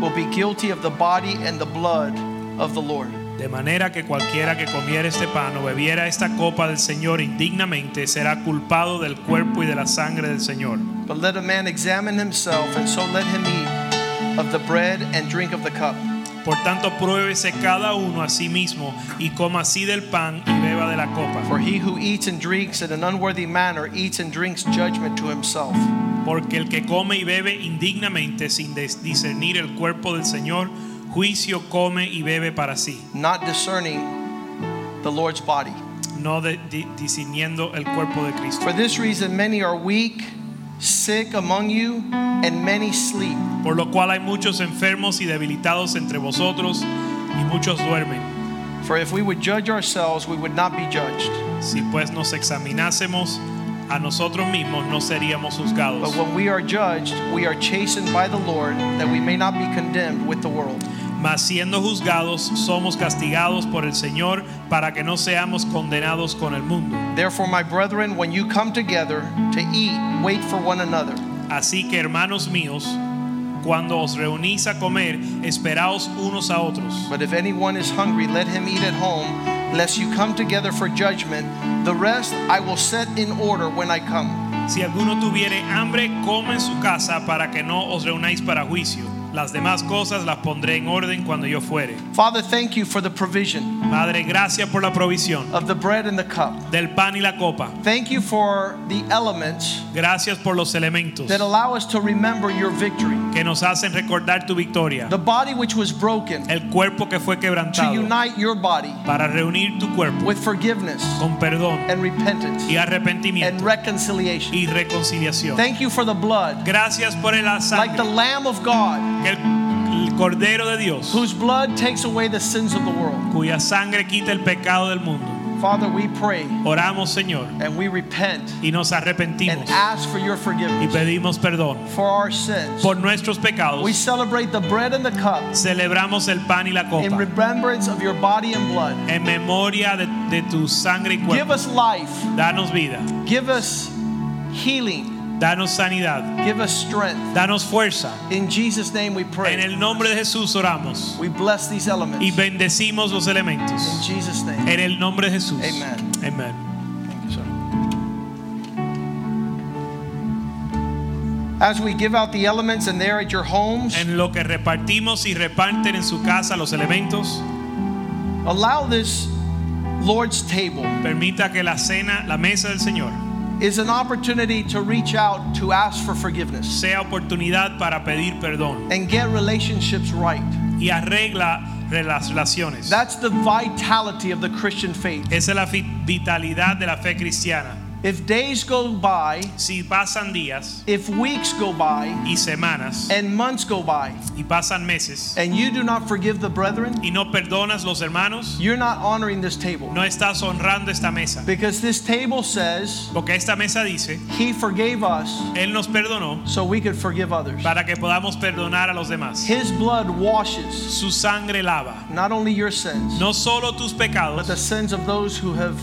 will be guilty of the body and the blood of the Lord. De manera que cualquiera que comiera este pan o bebiera esta copa del Señor indignamente será culpado del cuerpo y de la sangre del Señor. But let a man examine himself, and so let him eat of the bread and drink of the cup. Por tanto, pruébese cada uno a sí mismo y coma así del pan y beba de la copa. For he who eats and drinks in an unworthy manner eats and drinks judgment to himself. Porque el que come y bebe indignamente sin discernir el cuerpo del Señor, juicio come y bebe para sí, not discerning the Lord's body. no de- discerniendo el cuerpo de Cristo. For this reason, many are weak, sick among you, and many sleep. Por lo cual hay muchos enfermos y debilitados entre vosotros y muchos duermen. For if we would judge ourselves, we would not be judged. Si pues nos examinásemos a nosotros mismos, no seríamos juzgados. But when we are judged, we are chastened by the Lord, that we may not be condemned with the world. Mas siendo juzgados, somos castigados por el Señor para que no seamos condenados con el mundo. Therefore, my brethren, when you come together to eat, wait for one another. Así que hermanos míos, cuando os reunís a comer, esperaos unos a otros. But if anyone is hungry, let him eat at home, lest you come together for judgment. The rest I will set in order when I come. Si alguno tuviere hambre, coma en su casa para que no os reunáis para juicio. Las demás cosas las pondré en orden cuando yo fuere. Father, thank you for the provision Madre, gracias por la provisión of the bread and the cup. del pan y la copa. Thank you for the elements Gracias por los elementos that allow us to remember your victory. que nos hacen recordar tu victoria. The body which was broken El cuerpo que fue to unite your body para reunir tu cuerpo with forgiveness con perdón and repentance y and arrepentimiento reconciliation. y reconciliación. Thank you for the blood, Gracias por el like the Lamb of God, el, Cordero de Dios, whose blood takes away the sins of the world. cuya sangre quita el pecado del mundo. Father, we pray Oramos, Señor, and we repent y nos and arrepentimos ask for your y forgiveness pedimos perdón for our sins. por nuestros We pecados. celebrate the bread and the cup Celebramos el pan y la in copa remembrance of your body and blood. en memoria de, de tu sangre y Give cuerpo. us life, Danos vida, give us healing, danos sanidad, give us strength. danos fuerza. In Jesus' name we En pray. el nombre de Jesús oramos We bless these elements. y bendecimos los elementos. In Jesus' name. En el nombre de Jesús. Amen. Amén. Thank you, sir. As we give out the elements and they're at your homes, En lo que repartimos y reparten en su casa los elementos, allow this Lord's table permita que la cena, la mesa del Señor, is an opportunity to reach out to ask for forgiveness sea oportunidad para pedir perdón and get relationships right. y arregla relaciones. That's the vitality of the Christian faith. Esa es la vitalidad de la fe cristiana. If days go by, Si pasan días if weeks go by, y semanas and months go by, y pasan meses and you do not forgive the brethren, y no perdonas los hermanos, you're not honoring this table. no estás honrando esta mesa. Because this table says Porque esta mesa dice, he forgave us Él nos perdonó so we could forgive others. para que podamos perdonar a los demás. His blood washes Su sangre lava not only your sins, no solo tus pecados, but the sins of those who have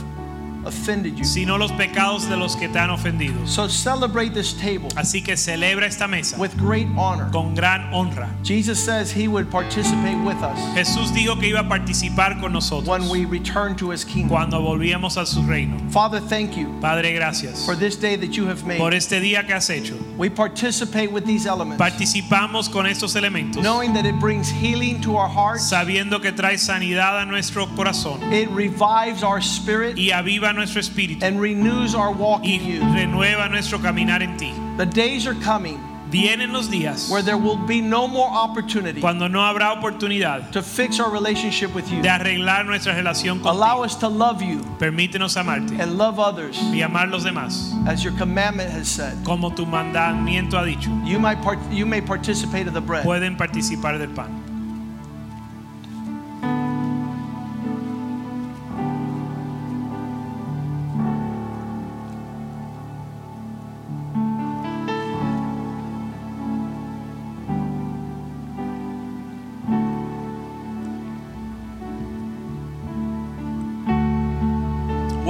offended you. sino los pecados de los que te han ofendido. So celebrate this table Así que celebra esta mesa with great honor. con gran honra. Jesus says he would participate with us Jesús dijo que iba a participar con nosotros when we return to his kingdom. cuando volvíamos a su reino. Father, thank you Padre, gracias for this day that you have made. por este día que has hecho. We participate with these elements, Participamos con estos elementos, knowing that it brings healing to our hearts, sabiendo que trae sanidad a nuestro corazón it revives our spirit, y aviva nuestro espíritu and renews our walk y in you. renueva nuestro caminar en ti. The days are coming Vienen los días where there will be no more opportunity cuando no habrá oportunidad to fix our relationship with you. de arreglar nuestra relación Allow us to love you Permítenos amarte and love others y amar los demás, as your commandment has said. como tu mandamiento ha dicho. You might part, you may participate of the bread. Pueden participar del pan.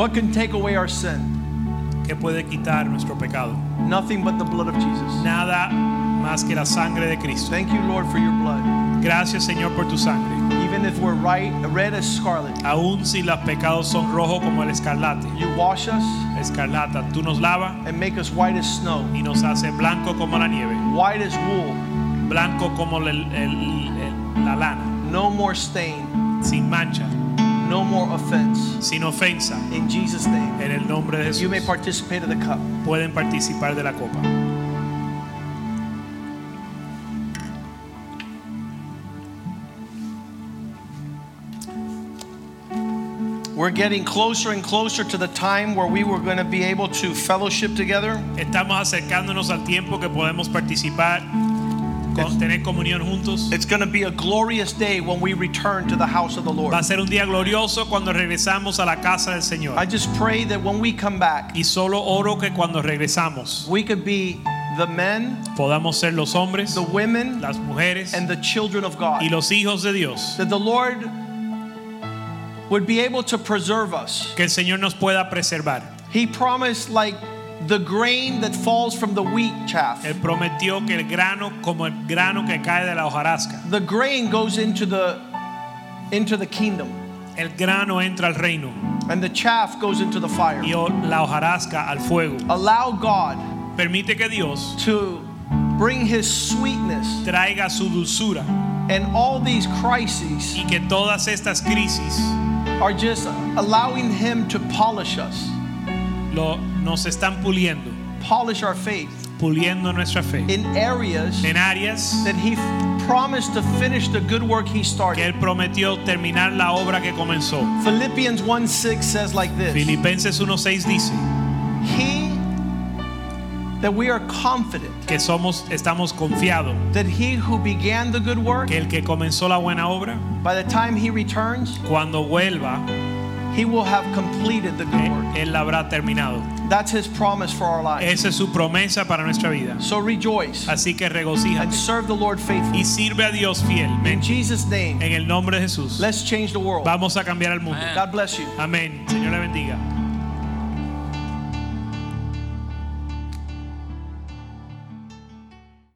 What can take away our sin? que puede quitar nuestro pecado. Nothing but the blood of Jesus. Nada más que la sangre de Cristo. Thank you, Lord, for your blood. Gracias Señor por tu sangre. Even if we're right, red as scarlet, Aun si los pecados son rojos como el escarlate, you wash us escarlata, tú nos lava and make us white as snow, y nos hace blanco como la nieve, white as wool, blanco como el- el- el- la lana, no more stain, sin mancha, no more offense. sin ofensa. In Jesus' name, En el nombre de Jesús. you may participate of the cup. pueden participar de la copa. We're getting closer and closer to the time where we were going to be able to fellowship together. Estamos acercándonos al tiempo que podemos participar, tener comunión juntos. It's going to be a glorious day when we return to the house of the Lord. Va a ser un día glorioso cuando regresamos a la casa del Señor. I just pray that when we come back, Y solo oro que cuando regresamos we could be the men, podamos ser los hombres, the women, las mujeres and the children of God. y los hijos de Dios. That the Lord would be able to preserve us. Que el Señor nos pueda preservar. He promised, like the grain that falls from the wheat chaff, Él prometió que el grano, como el grano que cae de la hojarasca, the grain goes into the into the kingdom, el grano entra al reino and the chaff goes into the fire. y la hojarasca al fuego. Allow God Permite que Dios to bring His sweetness traiga su dulzura and all these crises y que todas estas crisis are just allowing Him to polish us, lo, nos están puliendo, polish our faith puliendo nuestra fe in areas en áreas that He promised to finish the good work He started. que. Él prometió terminar la obra que comenzó. Philippians 1 6 says like this Filipenses 1:6 dice He that we are confident que somos estamos confiados that He who began the good work, que el que comenzó la buena obra by the time He returns, cuando vuelva He will have completed the good work. él la habrá terminado. That's His promise for our lives. Esa es su promesa para nuestra vida. So rejoice Así que and regocíjate serve the Lord faithfully. y sirve a Dios In Jesus' name, en el nombre de Jesús. let's change the world. Vamos a cambiar el mundo. God bless you. Amén. Señor le bendiga.